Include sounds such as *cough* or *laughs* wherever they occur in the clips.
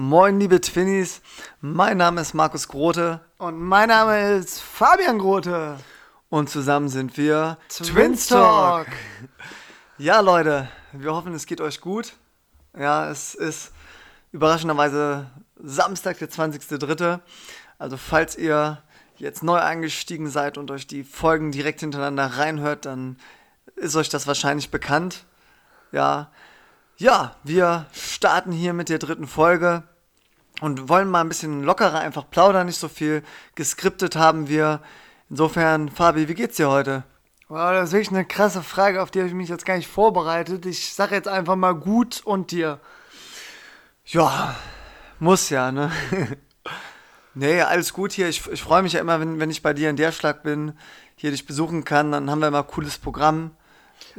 Moin, liebe Twinnies. Mein Name ist Markus Grote. Und mein Name ist Fabian Grote. Und zusammen sind wir Twins Talk. *laughs* Ja, Leute, wir hoffen, es geht euch gut. Ja, es ist überraschenderweise Samstag, der 20.03. Also, falls ihr jetzt neu eingestiegen seid und euch die Folgen direkt hintereinander reinhört, dann ist euch das wahrscheinlich bekannt. Ja, ja, wir starten hier mit der dritten Folge und wollen mal ein bisschen lockerer einfach plaudern, nicht so viel geskriptet haben wir. Insofern, Fabi, wie geht's dir heute? Wow, das ist wirklich eine krasse Frage, auf die habe ich mich jetzt gar nicht vorbereitet. Ich sage jetzt einfach mal gut und dir. Ja, muss ja, ne? *laughs* nee, alles gut hier. Ich, ich freue mich ja immer, wenn, wenn ich bei dir in der Schlag bin, hier dich besuchen kann. Dann haben wir immer ein cooles Programm.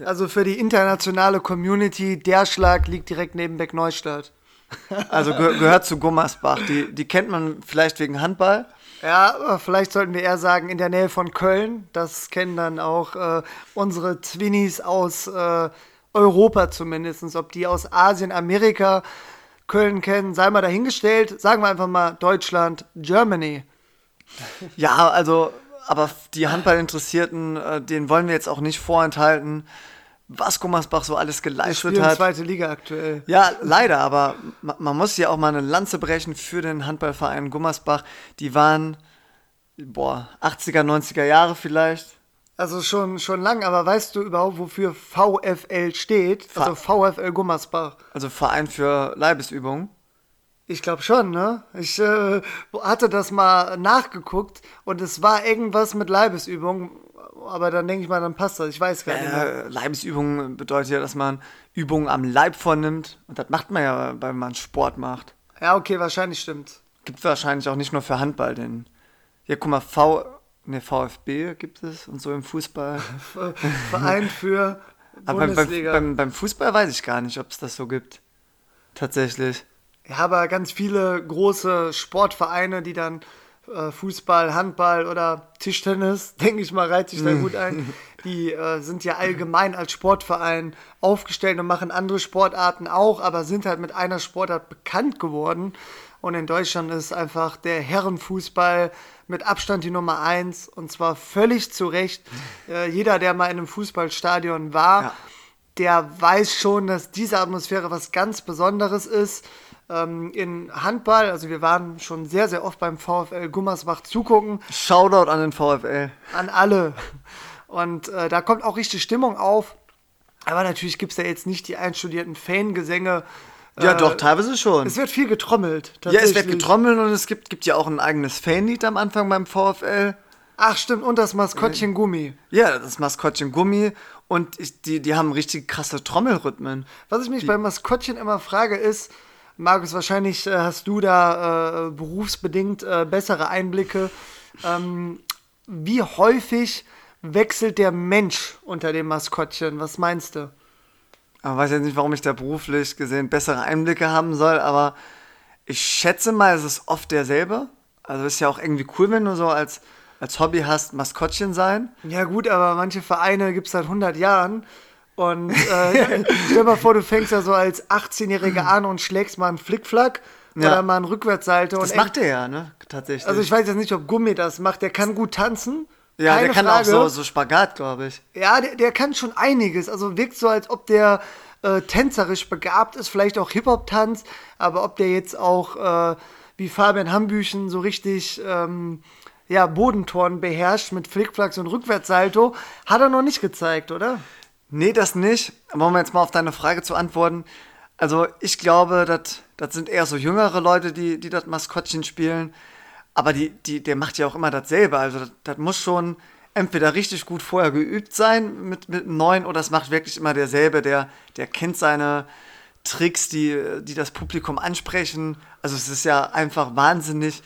Also für die internationale Community, der Schlag liegt direkt neben Beck Neustadt. *laughs* Also ge gehört zu Gummersbach. Die, die kennt man vielleicht wegen Handball. Ja, aber vielleicht sollten wir eher sagen, in der Nähe von Köln. Das kennen dann auch äh, unsere Twinnies aus äh, Europa zumindest. Ob die aus Asien, Amerika Köln kennen, sei mal dahingestellt. Sagen wir einfach mal Deutschland, Germany. Ja, also aber die Handballinteressierten, äh, denen wollen wir jetzt auch nicht vorenthalten, was Gummersbach so alles geleistet die hat. zweite Liga aktuell. Ja, leider, aber man, man muss ja auch mal eine Lanze brechen für den Handballverein Gummersbach. Die waren, boah, 80er, 90er Jahre vielleicht. Also schon, schon lang, aber weißt du überhaupt, wofür VfL steht? Also VfL Gummersbach. Also Verein für Leibesübungen. Ich glaube schon, ne? Ich äh, hatte das mal nachgeguckt und es war irgendwas mit Leibesübung, aber dann denke ich mal, dann passt das. Ich weiß gar nicht. Mehr. Leibesübung bedeutet ja, dass man Übungen am Leib vornimmt und das macht man ja, weil man Sport macht. Ja, okay, wahrscheinlich stimmt. Gibt wahrscheinlich auch nicht nur für Handball, denn ja, guck mal, V, ne, VfB gibt es und so im Fußball. *laughs* Verein für Bundesliga. Aber beim, beim, beim Fußball weiß ich gar nicht, ob es das so gibt. Tatsächlich. Ja, aber ganz viele große Sportvereine, die dann äh, Fußball, Handball oder Tischtennis, *laughs* denke ich mal, reiht sich da gut ein. *laughs* Die äh, sind ja allgemein als Sportverein aufgestellt und machen andere Sportarten auch, aber sind halt mit einer Sportart bekannt geworden. Und in Deutschland ist einfach der Herrenfußball mit Abstand die Nummer eins und zwar völlig zu Recht. *laughs* Äh, jeder, der mal in einem Fußballstadion war, ja. der weiß schon, dass diese Atmosphäre was ganz Besonderes ist ähm, in Handball. Also wir waren schon sehr, sehr oft beim VfL Gummersbach zugucken. Shoutout an den VfL. An alle. Und äh, da kommt auch richtig Stimmung auf. Aber natürlich gibt es ja jetzt nicht die einstudierten Fangesänge. Ja, äh, doch, teilweise schon. Es wird viel getrommelt. Ja, es wird getrommelt und es gibt, gibt ja auch ein eigenes Fanlied am Anfang beim VfL. Ach, stimmt, und das Maskottchen Gummi. Ja, das Maskottchen Gummi. Und ich, die, die haben richtig krasse Trommelrhythmen. Was ich mich die, beim Maskottchen immer frage, ist, Markus, wahrscheinlich äh, hast du da äh, berufsbedingt äh, bessere Einblicke. Ähm, wie häufig wechselt der Mensch unter dem Maskottchen? Was meinst du? Ich weiß jetzt nicht, warum ich da beruflich gesehen bessere Einblicke haben soll, aber ich schätze mal, es ist oft derselbe. Also ist ja auch irgendwie cool, wenn du so als, als Hobby hast, Maskottchen sein. Ja gut, aber manche Vereine gibt es seit 100 Jahren und äh, stell dir mal vor, du fängst ja so als 18-Jähriger an und schlägst mal einen Flickflack ja. oder mal einen Rückwärtssalto. Das macht er ja, ne? Tatsächlich. Also ich weiß jetzt nicht, ob Gummi das macht. Der kann gut tanzen. Ja, Keine der kann Frage. auch so, so Spagat, glaube ich. Ja, der, der kann schon einiges. Also wirkt so, als ob der äh, tänzerisch begabt ist, vielleicht auch Hip-Hop-Tanz, aber ob der jetzt auch äh, wie Fabian Hambüchen so richtig ähm, ja, Bodentoren beherrscht mit Flickflacks und Rückwärtssalto, hat er noch nicht gezeigt, oder? Nee, das nicht. Aber um jetzt mal auf deine Frage zu antworten. Also ich glaube, das sind eher so jüngere Leute, die, die das Maskottchen spielen. Aber die, die, der macht ja auch immer dasselbe. Also das muss schon entweder richtig gut vorher geübt sein mit, mit einem neuen oder es macht wirklich immer derselbe. Der, der kennt seine Tricks, die, die das Publikum ansprechen. Also es ist ja einfach wahnsinnig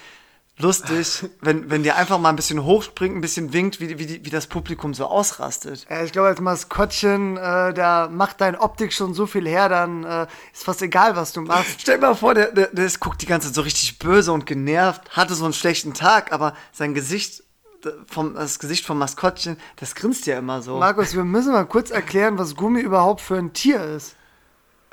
lustig, wenn, wenn der einfach mal ein bisschen hochspringt, ein bisschen winkt, wie, wie, wie das Publikum so ausrastet. Ja, ich glaube, als Maskottchen, äh, da macht deine Optik schon so viel her, dann äh, ist fast egal, was du machst. *laughs* Stell dir mal vor, der, der, der guckt die ganze Zeit so richtig böse und genervt, hatte so einen schlechten Tag, aber sein Gesicht vom, das Gesicht vom Maskottchen, das grinst ja immer so. Markus, wir müssen mal kurz erklären, was Gummi überhaupt für ein Tier ist.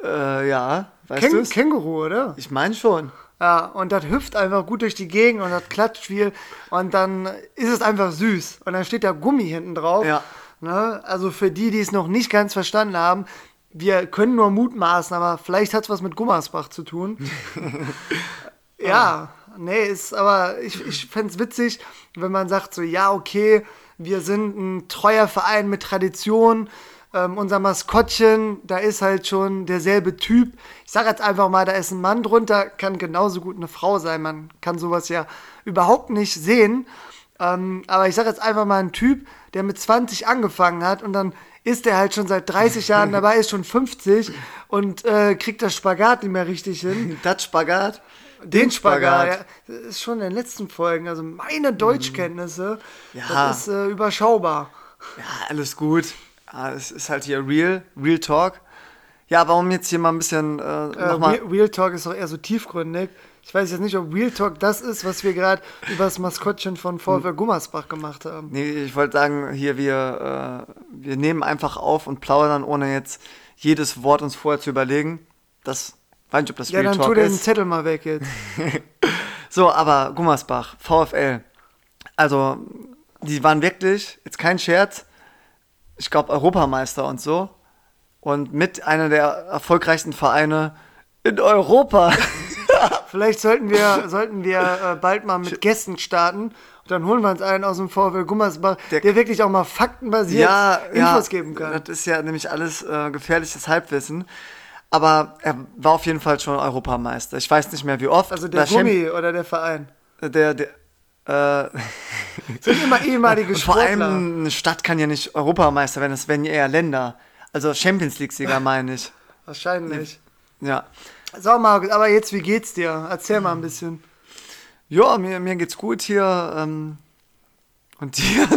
Äh, ja, weißt du Känguru, oder? Ich meine schon. Ja, und das hüpft einfach gut durch die Gegend und das klatscht viel und dann ist es einfach süß. Und dann steht da Gummi hinten drauf. Ja. Ne? Also für die, die es noch nicht ganz verstanden haben, wir können nur mutmaßen, aber vielleicht hat es was mit Gummersbach zu tun. *laughs* ja, nee, ist aber, ich, ich fände es witzig, wenn man sagt so, ja, okay, wir sind ein treuer Verein mit Tradition, ähm, unser Maskottchen, da ist halt schon derselbe Typ. Ich sage jetzt einfach mal, da ist ein Mann drunter, kann genauso gut eine Frau sein. Man kann sowas ja überhaupt nicht sehen. Ähm, aber ich sage jetzt einfach mal ein Typ, der mit 20 angefangen hat und dann ist er halt schon seit 30 Jahren *laughs* dabei, ist schon 50 und äh, kriegt das Spagat nicht mehr richtig hin. *laughs* Das Spagat? Den Spagat, ja. Das ist schon in den letzten Folgen. Also meine Deutschkenntnisse, Ja. das ist äh, überschaubar. Ja, alles gut. Ja, es ist halt hier real, real talk. Ja, aber um jetzt hier mal ein bisschen äh, Äh, nochmal. Real, Real Talk ist doch eher so tiefgründig. Ich weiß jetzt nicht, ob Real Talk das ist, was wir gerade über das Maskottchen von VfL Gummersbach gemacht haben. Nee, ich wollte sagen, hier, wir, äh, wir nehmen einfach auf und plaudern, ohne jetzt jedes Wort uns vorher zu überlegen. Das, weiß nicht, ob das Ja, Real dann tu Talk den ist. Zettel mal weg jetzt. *laughs* So, aber Gummersbach, VfL. Also, die waren wirklich, jetzt kein Scherz, ich glaube Europameister und so. Und mit einer der erfolgreichsten Vereine in Europa. *laughs* Vielleicht sollten wir, sollten wir äh, bald mal mit Gästen starten und dann holen wir uns einen aus dem VfL Gummersbach, der, Der- wirklich auch mal faktenbasiert ja, Infos ja, geben kann. Das ist ja nämlich alles äh, gefährliches Halbwissen. Aber er war auf jeden Fall schon Europameister. Ich weiß nicht mehr wie oft. Also der Gummi oder der Verein. Der, der, äh, *laughs* Sind immer ehemalige *laughs* vor Sportler. allem eine Stadt kann ja nicht Europameister werden, das ja eher Länder. Also Champions League-Sieger *laughs* meine ich. Wahrscheinlich. Ja. So, Markus, aber jetzt, wie geht's dir? Erzähl mal ein bisschen. Ja, mir, mir geht's gut hier. Ähm, und dir?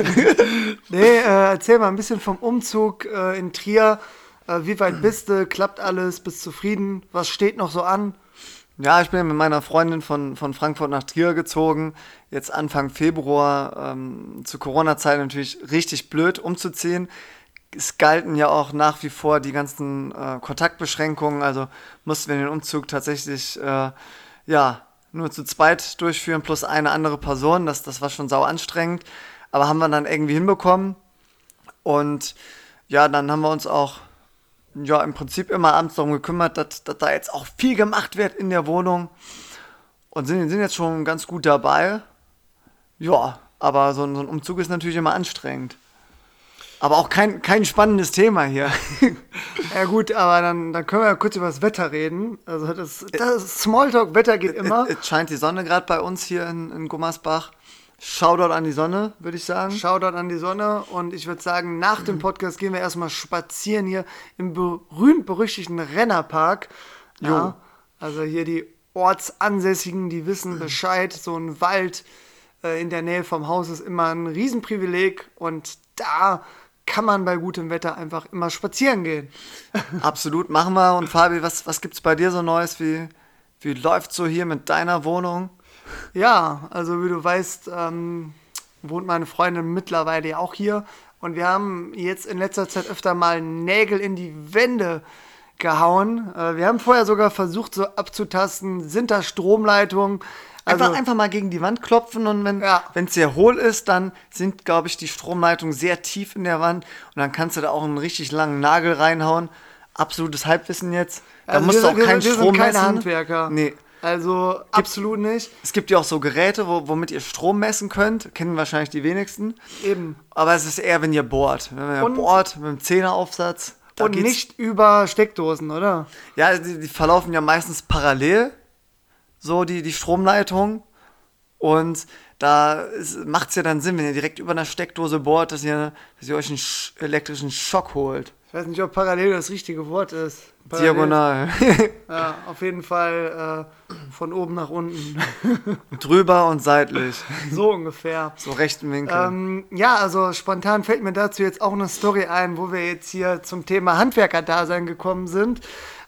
Nee, äh, erzähl mal ein bisschen vom Umzug äh, in Trier. Äh, wie weit bist du? Klappt alles? Bist zufrieden? Was steht noch so an? Ja, ich bin ja mit meiner Freundin von, von Frankfurt nach Trier gezogen. Jetzt Anfang Februar. Ähm, zu Corona-Zeit natürlich richtig blöd umzuziehen. Es galten ja auch nach wie vor die ganzen äh, Kontaktbeschränkungen. Also mussten wir den Umzug tatsächlich äh, ja, nur zu zweit durchführen, plus eine andere Person. Das, das war schon sau anstrengend. Aber haben wir dann irgendwie hinbekommen. Und ja, dann haben wir uns auch ja, im Prinzip immer abends darum gekümmert, dass, dass da jetzt auch viel gemacht wird in der Wohnung. Und sind, sind jetzt schon ganz gut dabei. Ja, aber so, ein- so ein Umzug ist natürlich immer anstrengend. Aber auch kein, kein spannendes Thema hier. *laughs* Ja gut, aber dann, dann können wir ja kurz über das Wetter reden. Also das, das Smalltalk, Wetter geht immer. Es, es scheint die Sonne gerade bei uns hier in, in Gummersbach. Shoutout an die Sonne, würde ich sagen. Shoutout an die Sonne und ich würde sagen, nach dem Podcast gehen wir erstmal spazieren hier im berühmt-berüchtigten Rennerpark. Ja, also hier die Ortsansässigen, die wissen Bescheid. So ein Wald äh, in der Nähe vom Haus ist immer ein Riesenprivileg und da kann man bei gutem Wetter einfach immer spazieren gehen. *laughs* Absolut, machen wir. Und Fabi, was, was gibt's bei dir so Neues? Wie, wie läuft's so hier mit deiner Wohnung? Ja, also wie du weißt, ähm, wohnt meine Freundin mittlerweile ja auch hier. Und wir haben jetzt in letzter Zeit öfter mal Nägel in die Wände gehauen. Äh, wir haben vorher sogar versucht, so abzutasten, sind da Stromleitungen? Also, Einfach, einfach mal gegen die Wand klopfen und wenn Ja. es sehr hohl ist, dann sind, glaube ich, die Stromleitungen sehr tief in der Wand und dann kannst du da auch einen richtig langen Nagel reinhauen. Absolutes Halbwissen jetzt. Da also musst wir, du auch wir, keinen wir Strom sind keine messen. Handwerker. Nee. Also absolut nicht. Es gibt ja auch so Geräte, wo, womit ihr Strom messen könnt. Kennen wahrscheinlich die wenigsten. Eben. Aber es ist eher, wenn ihr bohrt. Wenn ihr Und- bohrt mit einem Zehneraufsatz. Und nicht über Steckdosen, oder? Ja, die, die verlaufen ja meistens parallel, so die, die Stromleitung. Und da macht es ja dann Sinn, wenn ihr direkt über einer Steckdose bohrt, dass ihr, dass ihr euch einen sch elektrischen Schock holt. Ich weiß nicht, ob parallel das richtige Wort ist. Parallel. Diagonal. *laughs* Ja, auf jeden Fall äh, von oben nach unten. *laughs* Drüber und seitlich. so ungefähr. So rechten Winkel. Ähm, ja, also spontan fällt mir dazu jetzt auch eine Story ein, wo wir jetzt hier zum Thema Handwerkerdasein gekommen sind.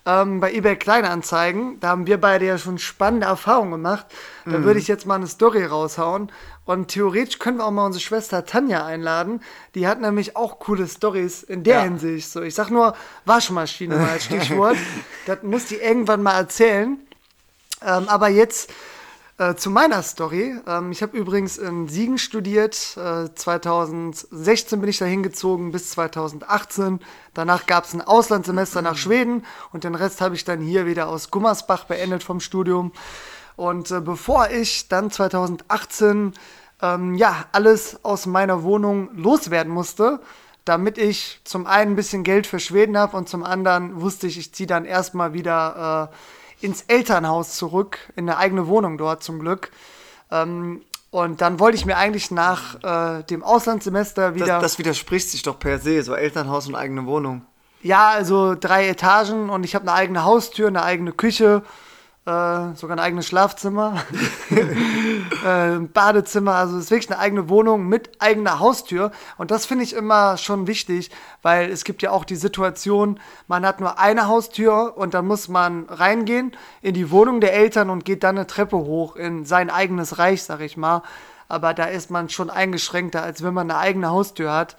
Ähm, bei eBay Kleinanzeigen, da haben wir beide ja schon spannende Erfahrungen gemacht. Da würde ich jetzt mal eine Story raushauen. Und theoretisch können wir auch mal unsere Schwester Tanja einladen. Die hat nämlich auch coole Stories in der Ja. Hinsicht. So, ich sag nur Waschmaschine mal als *laughs* Stichwort. das muss die irgendwann mal erzählen. Ähm, aber jetzt äh, zu meiner Story. Ähm, ich habe übrigens in Siegen studiert. Äh, 2016 bin ich da hingezogen bis 2018. Danach gab es ein Auslandssemester nach Schweden und den Rest habe ich dann hier wieder aus Gummersbach beendet vom Studium. Und äh, bevor ich dann 2018 ähm, ja alles aus meiner Wohnung loswerden musste, damit ich zum einen ein bisschen Geld für Schweden habe und zum anderen wusste ich, ich ziehe dann erstmal wieder äh, ins Elternhaus zurück, in eine eigene Wohnung dort zum Glück. Ähm, und dann wollte ich mir eigentlich nach äh, dem Auslandssemester wieder. Das, das widerspricht sich doch per se, so Elternhaus und eigene Wohnung. Ja, also drei Etagen und ich habe eine eigene Haustür, eine eigene Küche, äh, sogar ein eigenes Schlafzimmer, *laughs* äh, ein Badezimmer, also es ist wirklich eine eigene Wohnung mit eigener Haustür. Und das finde ich immer schon wichtig, weil es gibt ja auch die Situation, man hat nur eine Haustür und dann muss man reingehen in die Wohnung der Eltern und geht dann eine Treppe hoch in sein eigenes Reich, sag ich mal, aber da ist man schon eingeschränkter, als wenn man eine eigene Haustür hat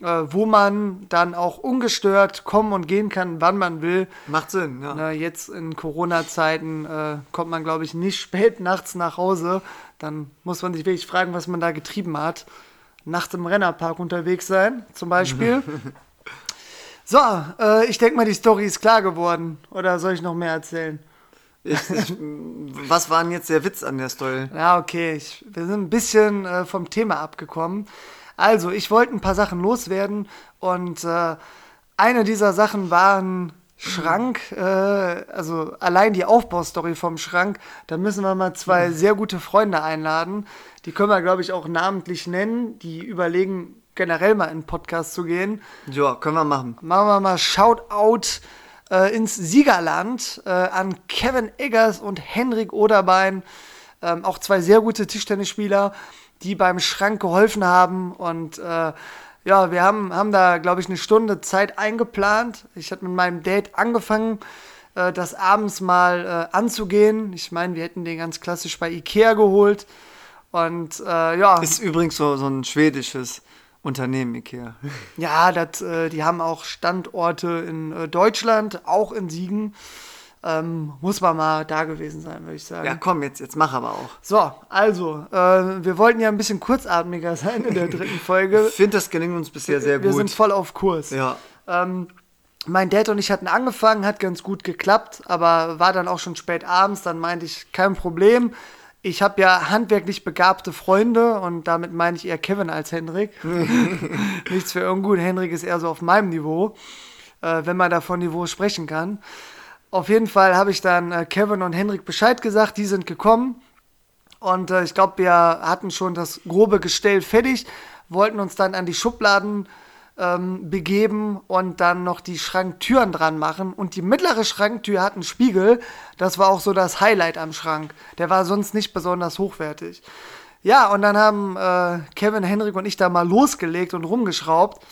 wo man dann auch ungestört kommen und gehen kann, wann man will. Macht Sinn, ja. Na, jetzt in Corona-Zeiten äh, kommt man, glaube ich, nicht *laughs* spät nachts nach Hause. Dann muss man sich wirklich fragen, was man da getrieben hat. Nachts im Rennerpark unterwegs sein, zum Beispiel. *laughs* so, äh, ich denke mal, die Story ist klar geworden. Oder soll ich noch mehr erzählen? Ich, ich, was war denn jetzt der Witz an der Story? Ja, okay. Ich, wir sind ein bisschen äh, vom Thema abgekommen. Also, ich wollte ein paar Sachen loswerden und äh, eine dieser Sachen war ein Schrank, äh, also allein die Aufbaustory vom Schrank, da müssen wir mal zwei sehr gute Freunde einladen. Die können wir, glaube ich, auch namentlich nennen. Die überlegen generell mal in den Podcast zu gehen. Ja, können wir machen. Machen wir mal Shoutout äh, ins Siegerland äh, an Kevin Eggers und Henrik Oderbein. Ähm, auch zwei sehr gute Tischtennisspieler die beim Schrank geholfen haben. Und äh, ja, wir haben, haben da, glaube ich, eine Stunde Zeit eingeplant. Ich hatte mit meinem Date angefangen, äh, das abends mal äh, anzugehen. Ich meine, wir hätten den ganz klassisch bei Ikea geholt. Und äh, ja. Ist übrigens so, so ein schwedisches Unternehmen, Ikea. Ja, das, äh, die haben auch Standorte in äh, Deutschland, auch in Siegen. Ähm, muss man mal da gewesen sein, würde ich sagen. Ja, komm, jetzt, jetzt mach aber auch. So, also, äh, wir wollten ja ein bisschen kurzatmiger *laughs* sein in der dritten Folge. Ich finde, das gelingt uns bisher sehr wir gut. Wir sind voll auf Kurs. Ja. Ähm, mein Dad und ich hatten angefangen, hat ganz gut geklappt, aber war dann auch schon spät abends. Dann meinte ich, kein Problem. Ich habe ja handwerklich begabte Freunde und damit meine ich eher Kevin als Hendrik. *laughs* Nichts für ungut. Hendrik ist eher so auf meinem Niveau, äh, wenn man da von Niveau sprechen kann. Auf jeden Fall habe ich dann äh, Kevin und Henrik Bescheid gesagt, die sind gekommen. Und äh, ich glaube, wir hatten schon das grobe Gestell fertig, wollten uns dann an die Schubladen ähm, begeben und dann noch die Schranktüren dran machen. Und die mittlere Schranktür hat einen Spiegel. Das war auch so das Highlight am Schrank. Der war sonst nicht besonders hochwertig. Ja, und dann haben äh, Kevin, Henrik und ich da mal losgelegt und rumgeschraubt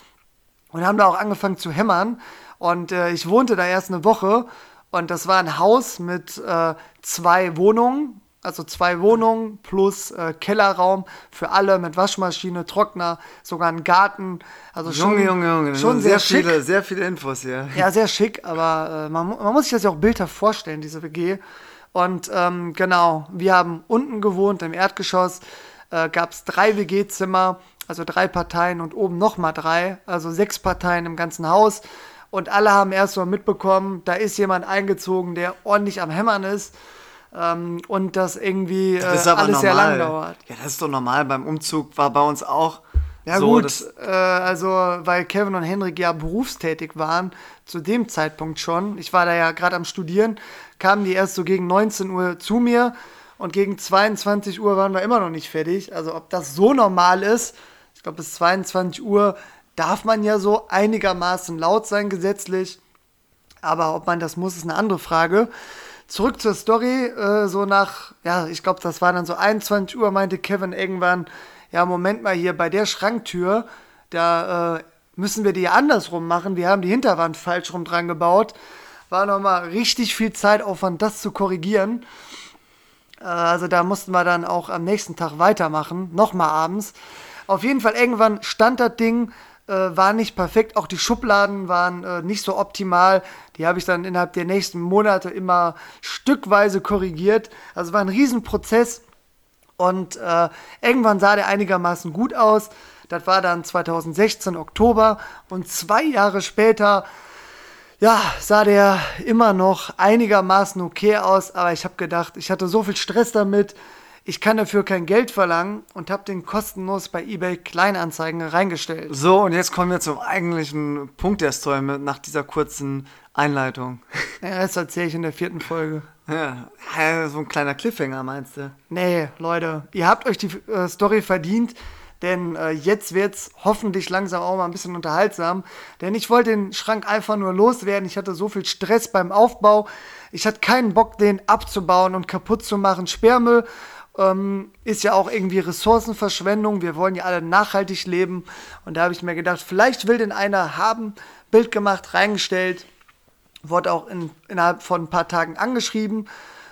und haben da auch angefangen zu hämmern. Und äh, ich wohnte da erst eine Woche und das war ein Haus mit äh, zwei Wohnungen, also zwei Wohnungen plus äh, Kellerraum für alle mit Waschmaschine, Trockner, sogar ein Garten. Also schon, Junge, Junge, Junge. schon sehr, sehr, schick. viele, sehr viele Infos hier. Ja, sehr schick, aber äh, man, man muss sich das ja auch bildhaft vorstellen, diese WG. Und ähm, genau, wir haben unten gewohnt, im Erdgeschoss äh, gab es drei WG-Zimmer, also drei Parteien und oben nochmal drei, also sechs Parteien im ganzen Haus. Und alle haben erst mal mitbekommen, da ist jemand eingezogen, der ordentlich am Hämmern ist. Ähm, und das irgendwie äh, Das alles normal. sehr lang dauert. Ja, das ist doch normal. Beim Umzug war bei uns auch. Ja so, gut, äh, also weil Kevin und Henrik ja berufstätig waren, zu dem Zeitpunkt schon, ich war da ja gerade am Studieren, kamen die erst so gegen 19 Uhr zu mir und gegen 22 Uhr waren wir immer noch nicht fertig. Also ob das so normal ist, ich glaube bis 22 Uhr darf man ja so einigermaßen laut sein gesetzlich, aber ob man das muss, ist eine andere Frage. Zurück zur Story, äh, so nach, ja, ich glaube, das war dann so 21 Uhr, meinte Kevin irgendwann, ja, Moment mal hier, bei der Schranktür, da äh, müssen wir die andersrum machen, wir haben die Hinterwand falsch rum dran gebaut. War nochmal richtig viel Zeitaufwand, das zu korrigieren. Äh, Also da mussten wir dann auch am nächsten Tag weitermachen, nochmal abends. Auf jeden Fall irgendwann stand das Ding äh, war nicht perfekt. Auch die Schubladen waren äh, nicht so optimal. Die habe ich dann innerhalb der nächsten Monate immer stückweise korrigiert. Also war ein Riesenprozess. Und äh, irgendwann sah der einigermaßen gut aus. Das war dann 2016 Oktober. Und zwei Jahre später ja, sah der immer noch einigermaßen okay aus, aber ich habe gedacht, ich hatte so viel Stress damit, ich kann dafür kein Geld verlangen und habe den kostenlos bei eBay Kleinanzeigen reingestellt. So, und jetzt kommen wir zum eigentlichen Punkt der Story nach dieser kurzen Einleitung. *laughs* Ja, das erzähle ich in der vierten Folge. Ja, so ein kleiner Cliffhanger meinst du? Nee, Leute, ihr habt euch die äh, Story verdient. Denn äh, jetzt wird's hoffentlich langsam auch mal ein bisschen unterhaltsam. Denn ich wollte den Schrank einfach nur loswerden. Ich hatte so viel Stress beim Aufbau. Ich hatte keinen Bock, den abzubauen und kaputt zu machen. Sperrmüll ähm, ist ja auch irgendwie Ressourcenverschwendung. Wir wollen ja alle nachhaltig leben. Und da habe ich mir gedacht, vielleicht will den einer haben. Bild gemacht, reingestellt. Wurde auch in, innerhalb von ein paar Tagen angeschrieben.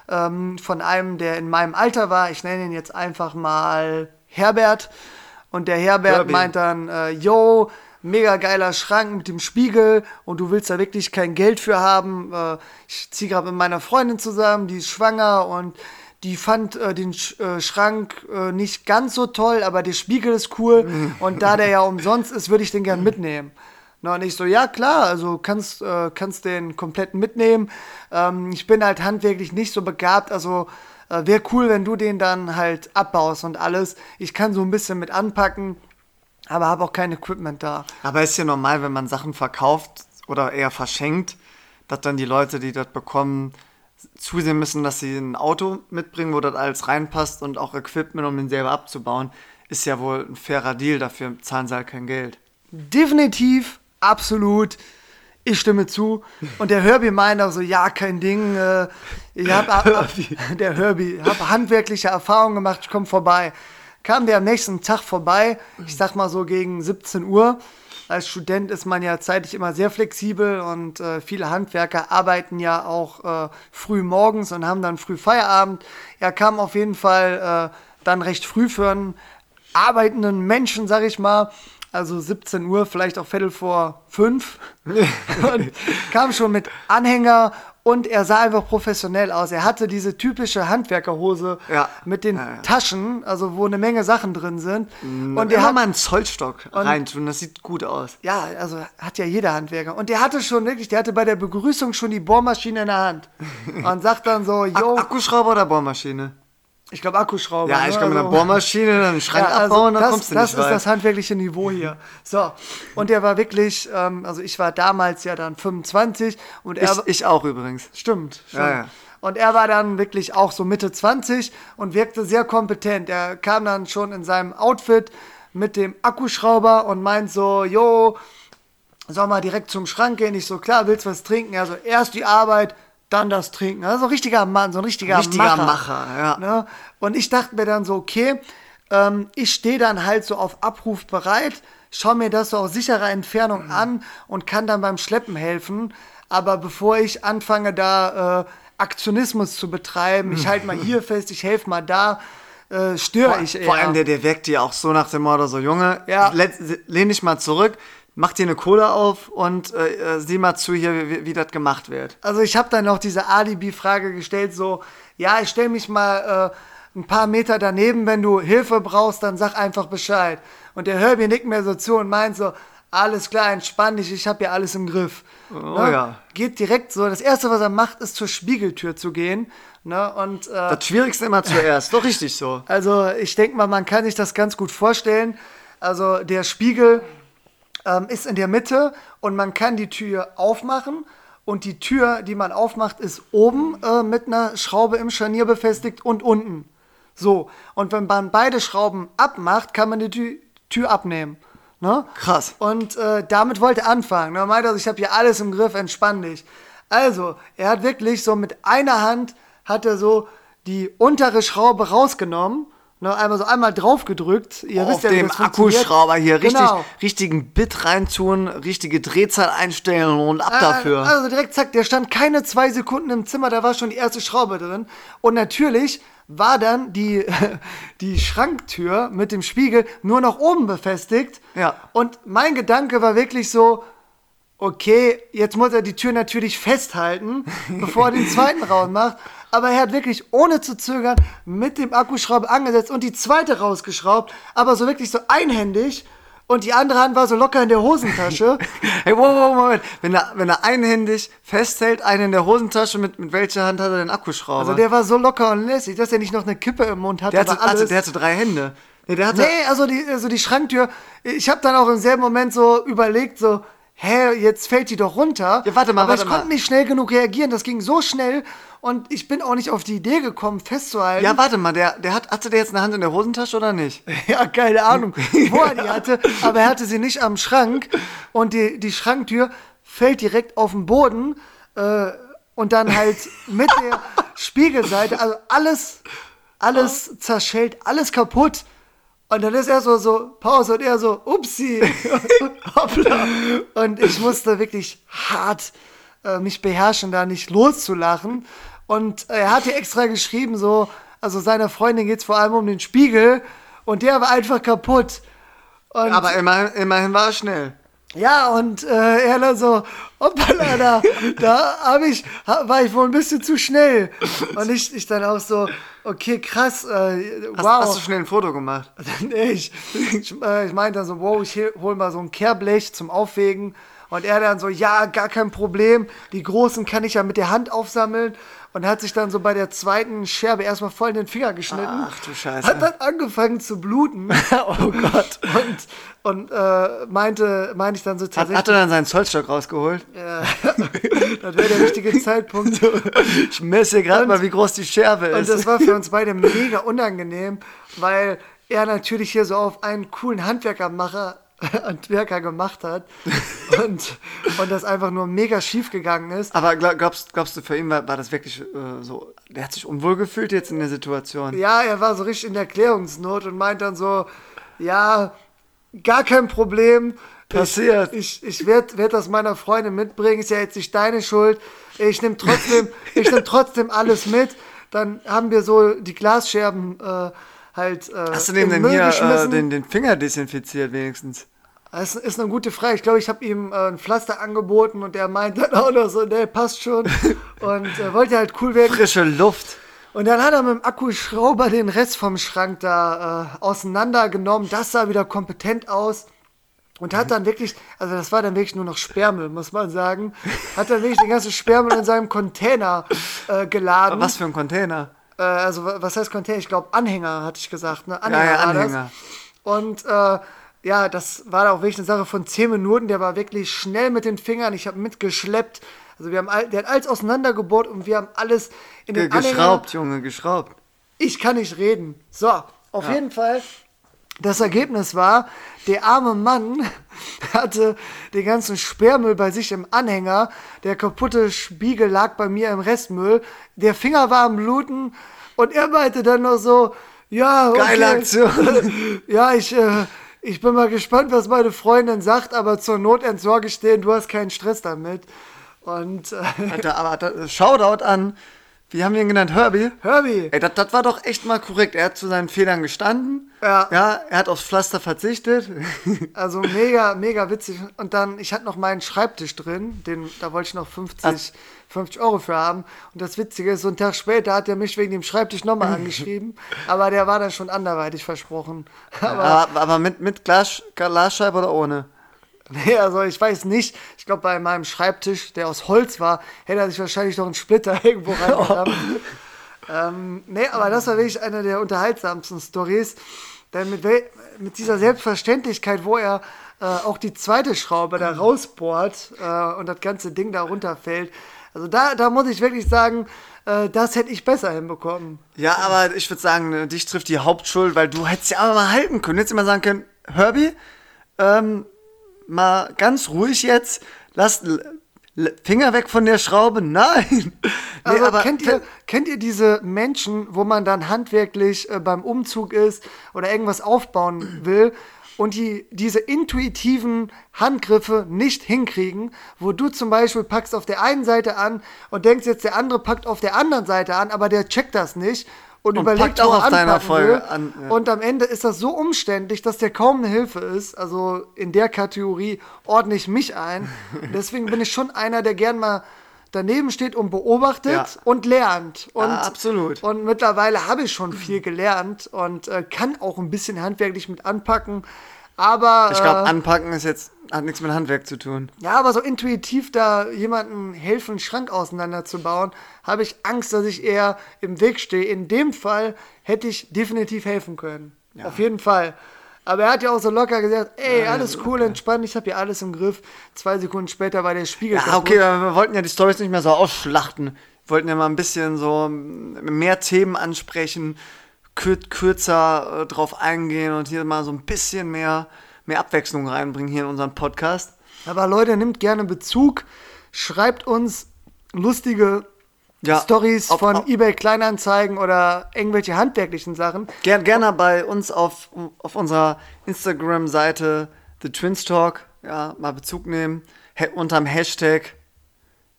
Ähm, von einem, der in meinem Alter war. Ich nenne ihn jetzt einfach mal Herbert. Und der Herbert Herbie. meint dann, äh, yo, mega geiler Schrank mit dem Spiegel und du willst da wirklich kein Geld für haben. Äh, ich ziehe gerade mit meiner Freundin zusammen, die ist schwanger und die fand äh, den Sch äh, Schrank äh, nicht ganz so toll, aber der Spiegel ist cool und da der ja umsonst ist, würde ich den gern mitnehmen. Na, und ich so, ja klar, also kannst, äh, kannst den komplett mitnehmen. Ähm, ich bin halt handwerklich nicht so begabt, also äh, wäre cool, wenn du den dann halt abbaust und alles. Ich kann so ein bisschen mit anpacken, aber habe auch kein Equipment da. Aber ist ja normal, wenn man Sachen verkauft oder eher verschenkt, dass dann die Leute, die das bekommen, zusehen müssen, dass sie ein Auto mitbringen, wo das alles reinpasst und auch Equipment, um den selber abzubauen. Ist ja wohl ein fairer Deal, dafür zahlen sie halt kein Geld. Definitiv, absolut. Ich stimme zu. Und der Herbie meint auch so, ja, kein Ding. Äh, ich hab, *laughs* ab, ab, der Herbie, habe handwerkliche Erfahrungen gemacht, ich komme vorbei. Kam der am nächsten Tag vorbei, ich sag mal so gegen 17 Uhr. Als Student ist man ja zeitlich immer sehr flexibel und äh, viele Handwerker arbeiten ja auch äh, früh morgens und haben dann früh Feierabend. Er kam auf jeden Fall äh, dann recht früh für einen arbeitenden Menschen, sag ich mal. Also 17 Uhr, vielleicht auch Viertel vor fünf. *laughs* und kam schon mit Anhänger und er sah einfach professionell aus. Er hatte diese typische Handwerkerhose Ja. mit den Ja, ja. Taschen, also wo eine Menge Sachen drin sind. Und Und der er hat mal einen Zollstock reintun, das sieht gut aus. ja, also hat ja jeder Handwerker. Und der hatte schon wirklich, der hatte bei der Begrüßung schon die Bohrmaschine in der Hand. *laughs* Und sagt dann so, Ak yo, Akkuschrauber oder Bohrmaschine? Ich glaube Akkuschrauber. Ja, ne? ich glaube mit einer Also- Bohrmaschine dann einen Schrank Ja, also abbauen, dann das, kommst du das nicht ist weit. das handwerkliche Niveau hier. So, und der war wirklich, ähm, also ich war damals ja dann 25 und er ich, ich auch übrigens. Stimmt, stimmt. Ja, ja. Und er war dann wirklich auch so Mitte 20 und wirkte sehr kompetent. Er kam dann schon in seinem Outfit mit dem Akkuschrauber und meint so, jo, soll mal direkt zum Schrank gehen. Ich so, klar, willst was trinken? Also erst die Arbeit, dann das Trinken. Also so ein richtiger Mann, so ein richtiger, Richtiger Macher. Macher, ja. Ne? Und ich dachte mir dann so, okay, ähm, ich stehe dann halt so auf Abruf bereit, schaue mir das so aus sicherer Entfernung an und kann dann beim Schleppen helfen. Aber bevor ich anfange, da äh, Aktionismus zu betreiben, ich halte mal *laughs* hier fest, ich helfe mal da, äh, störe ich eher. vor allem der, der weckt dir auch so nach dem Motto, so Junge, Ja. lehn dich mal zurück, mach dir eine Cola auf und äh, äh, sieh mal zu hier, wie, wie das gemacht wird. Also ich habe dann noch diese Alibi-Frage gestellt, so, ja, ich stelle mich mal äh, ein paar Meter daneben, wenn du Hilfe brauchst, dann sag einfach Bescheid. Und der Herbie nickt mir so zu und meint so, alles klar, entspann dich, ich habe ja alles im Griff. Oh ja. Geht direkt so. Das Erste, was er macht, ist zur Spiegeltür zu gehen. Ne? Und äh, Das Schwierigste immer zuerst, doch richtig so. also ich denke mal, man kann sich das ganz gut vorstellen. Also der Spiegel ähm, ist in der Mitte und man kann die Tür aufmachen. Und die Tür, die man aufmacht, ist oben äh, mit einer Schraube im Scharnier befestigt und unten. So. Und wenn man beide Schrauben abmacht, kann man die Tü Tür abnehmen. Ne? Krass. Und äh, damit wollte er anfangen. Er meinte, also, ich habe hier alles im Griff, entspann dich. Also, er hat wirklich so mit einer Hand hat er so die untere Schraube rausgenommen, ne? einmal so einmal drauf gedrückt. Ihr Auf wisst ja, dem. Akkuschrauber hier richtig, Genau. richtigen Bit reintun, richtige Drehzahl einstellen und ab dafür. Also direkt zack, der stand keine zwei Sekunden im Zimmer, da war schon die erste Schraube drin. Und natürlich war dann die, *laughs* die Schranktür mit dem Spiegel nur noch oben befestigt. Ja. Und mein Gedanke war wirklich so, okay, jetzt muss er die Tür natürlich festhalten, *laughs* bevor er den zweiten Raum macht. Aber er hat wirklich ohne zu zögern mit dem Akkuschrauber angesetzt und die zweite rausgeschraubt, aber so wirklich so einhändig. Und die andere Hand war so locker in der Hosentasche. *laughs* Hey, wow, wow, Moment. Wenn er, wenn er einhändig festhält, einen in der Hosentasche, mit, mit welcher Hand hat er den Akkuschrauber? Also der war so locker und lässig, dass er nicht noch eine Kippe im Mund hatte. der, hatte, aber alles. also, der hatte drei Hände. Nee, der hatte, Nee, also die, also die Schranktür, ich habe dann auch im selben Moment so überlegt, so, hä, jetzt fällt die doch runter. Ja, warte mal, Aber warte ich mal. konnte nicht schnell genug reagieren, das ging so schnell und ich bin auch nicht auf die Idee gekommen, festzuhalten. ja, warte mal, der, der hat, hatte der jetzt eine Hand in der Hosentasche oder nicht? *laughs* Ja, keine Ahnung, *laughs* wo er die hatte, aber er hatte sie nicht am Schrank und die, die Schranktür fällt direkt auf den Boden äh, und dann halt mit der Spiegelseite, also alles, alles zerschellt, alles kaputt. Und dann ist er so, so Pause und er so, upsi, *laughs* hoppla. Und ich musste wirklich hart äh, mich beherrschen, da nicht loszulachen. Und er hatte extra geschrieben, so, also seiner Freundin geht es vor allem um den Spiegel und der war einfach kaputt. Und Aber immerhin, immerhin war er schnell. Ja, und äh, er dann so, hoppala, da, da hab ich, war ich wohl ein bisschen zu schnell. Und ich, ich dann auch so, okay, krass, äh, Hast, wow. hast du schnell ein Foto gemacht? *laughs* nee, ich, ich, äh, ich meinte dann so, wow, ich hol mal so ein Kehrblech zum Aufwägen. Und er dann so, ja, gar kein Problem. Die großen kann ich ja mit der Hand aufsammeln. Und hat sich dann so bei der zweiten Scherbe erstmal voll in den Finger geschnitten. Ach du Scheiße. Hat dann angefangen zu bluten. *laughs* oh Gott. Und, und äh, meinte, meinte ich dann so Hat, tatsächlich. hat er dann seinen Zollstock rausgeholt? Ja, *laughs* das wäre der richtige Zeitpunkt. *laughs* Ich messe gerade Und- mal, wie groß die Scherbe Und ist. das war für uns beide mega unangenehm, weil er natürlich hier so auf einen coolen Handwerkermacher, *laughs* Handwerker gemacht hat *laughs* und, und das einfach nur mega schief gegangen ist. Aber glaub, glaubst, glaubst du, für ihn war, war das wirklich äh, so, der hat sich unwohl gefühlt jetzt in der Situation? Ja, er war so richtig in Erklärungsnot und meint dann so, ja, gar kein Problem. Passiert. Ich, ich, ich werde werd das meiner Freundin mitbringen, ist ja jetzt nicht deine Schuld. Ich nehme trotzdem, *laughs* ich nehm trotzdem alles mit. Dann haben wir so die Glasscherben äh, halt. Äh, Hast du dem denn Müll hier äh, den, den Finger desinfiziert wenigstens? Das ist eine gute Frage. Ich glaube, ich habe ihm äh, ein Pflaster angeboten und er meint dann auch noch so, nee, passt schon. *laughs* Und äh, wollte halt cool werden. Frische Luft. Und dann hat er mit dem Akkuschrauber den Rest vom Schrank da äh, auseinandergenommen. Das sah wieder kompetent aus. Und hat dann wirklich, also das war dann wirklich nur noch Sperrmüll, muss man sagen. Hat dann wirklich den ganzen Sperrmüll in seinem Container äh, geladen. Was für ein Container? Äh, also wa- was heißt Container? Ich glaube Anhänger, hatte ich gesagt. Ne? Ja, ja, das. Anhänger. Und äh, ja, das war auch wirklich eine Sache von 10 Minuten. Der war wirklich schnell mit den Fingern. Ich habe mitgeschleppt. Also wir haben all, der hat alles auseinandergebohrt und wir haben alles in Ge den Anhänger. geschraubt, Junge, geschraubt. Ich kann nicht reden. So, auf jeden Fall. Das Ergebnis war, der arme Mann *laughs* hatte den ganzen Sperrmüll bei sich im Anhänger. Der kaputte Spiegel lag bei mir im Restmüll. Der Finger war am Bluten und er meinte dann noch so, ja, okay. Geile Aktion. *laughs* Ja, ich, äh, ich bin mal gespannt, was meine Freundin sagt, aber zur Not entsorge ich den, du hast keinen Stress damit. Und äh, Alter, aber Shoutout an, wie haben wir ihn genannt? Herbie? Herbie, Ey, das, das war doch echt mal korrekt. Er hat zu seinen Fehlern gestanden. Ja. Ja, er hat aufs Pflaster verzichtet. *laughs* Also mega, mega witzig. Und dann, ich hatte noch meinen Schreibtisch drin, den, da wollte ich noch 50, 50 Euro für haben. Und das Witzige ist, so einen Tag später hat er mich wegen dem Schreibtisch nochmal *laughs* angeschrieben. Aber der war dann schon anderweitig versprochen. Aber aber, aber mit, mit Glas, Glasscheibe oder ohne? Nee, also ich weiß nicht. Ich glaube, bei meinem Schreibtisch, der aus Holz war, hätte er sich wahrscheinlich noch einen Splitter *laughs* irgendwo reingerammt. *laughs* ähm, nee, aber das war wirklich eine der unterhaltsamsten Stories. Denn mit, mit dieser Selbstverständlichkeit, wo er äh, auch die zweite Schraube da rausbohrt äh, und das ganze Ding da runterfällt. Also da, da muss ich wirklich sagen, äh, das hätte ich besser hinbekommen. Ja, aber ich würde sagen, ne, dich trifft die Hauptschuld, weil du hättest ja aber mal halten können. Hättest immer sagen können, Herbie, ähm, mal ganz ruhig jetzt, lass L- L- Finger weg von der Schraube. *laughs* Nein. Nee, Also aber kennt, ihr, kennt ihr diese Menschen, wo man dann handwerklich äh, beim Umzug ist oder irgendwas aufbauen will und die diese intuitiven Handgriffe nicht hinkriegen, wo du zum Beispiel packst auf der einen Seite an und denkst jetzt, der andere packt auf der anderen Seite an, aber der checkt das nicht und, Und überlegt, auch auf deiner Folge will. an, ja. Und am Ende ist das so umständlich, dass der kaum eine Hilfe ist. Also in der Kategorie ordne ich mich ein. *laughs* Deswegen bin ich schon einer, der gern mal daneben steht und beobachtet Ja. und lernt. Und, Ah, absolut. Und mittlerweile habe ich schon viel gelernt und äh, kann auch ein bisschen handwerklich mit anpacken. Aber Ich glaube, äh, anpacken ist jetzt, hat nichts mit Handwerk zu tun. ja, aber so intuitiv da jemanden helfen, einen Schrank auseinanderzubauen, habe ich Angst, dass ich eher im Weg stehe. In dem Fall hätte ich definitiv helfen können. Auf jeden Fall. Aber er hat ja auch so locker gesagt, ey, alles cool, entspannt, ich habe hier alles im Griff. Zwei Sekunden später war der Spiegel Ja, kaputt. okay, aber wir wollten ja die Stories nicht mehr so ausschlachten. Wir wollten ja mal ein bisschen so mehr Themen ansprechen, kürzer äh, drauf eingehen und hier mal so ein bisschen mehr, mehr Abwechslung reinbringen hier in unseren Podcast. Aber Leute, nimmt gerne Bezug, schreibt uns lustige Ja, Stories von auf- eBay Kleinanzeigen oder irgendwelche handwerklichen Sachen. Ger gerne bei uns auf, auf unserer Instagram-Seite The Twins Talk, ja, mal Bezug nehmen, ha unterm Hashtag,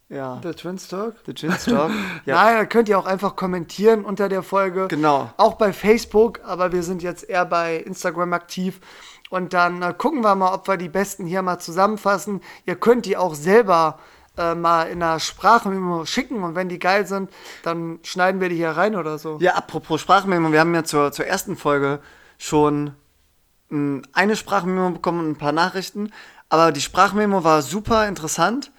ja, Der? The Twins Talk. *laughs* ja. Nein, da könnt ihr auch einfach kommentieren unter der Folge. Genau. Auch bei Facebook, aber wir sind jetzt eher bei Instagram aktiv. Und dann äh, gucken wir mal, ob wir die besten hier mal zusammenfassen. Ihr könnt die auch selber äh, mal in einer Sprachmemo schicken und wenn die geil sind, dann schneiden wir die hier rein oder so. Ja, apropos Sprachmemo, wir haben ja zur, zur ersten Folge schon mh, eine Sprachmemo bekommen und ein paar Nachrichten, aber die Sprachmemo war super interessant.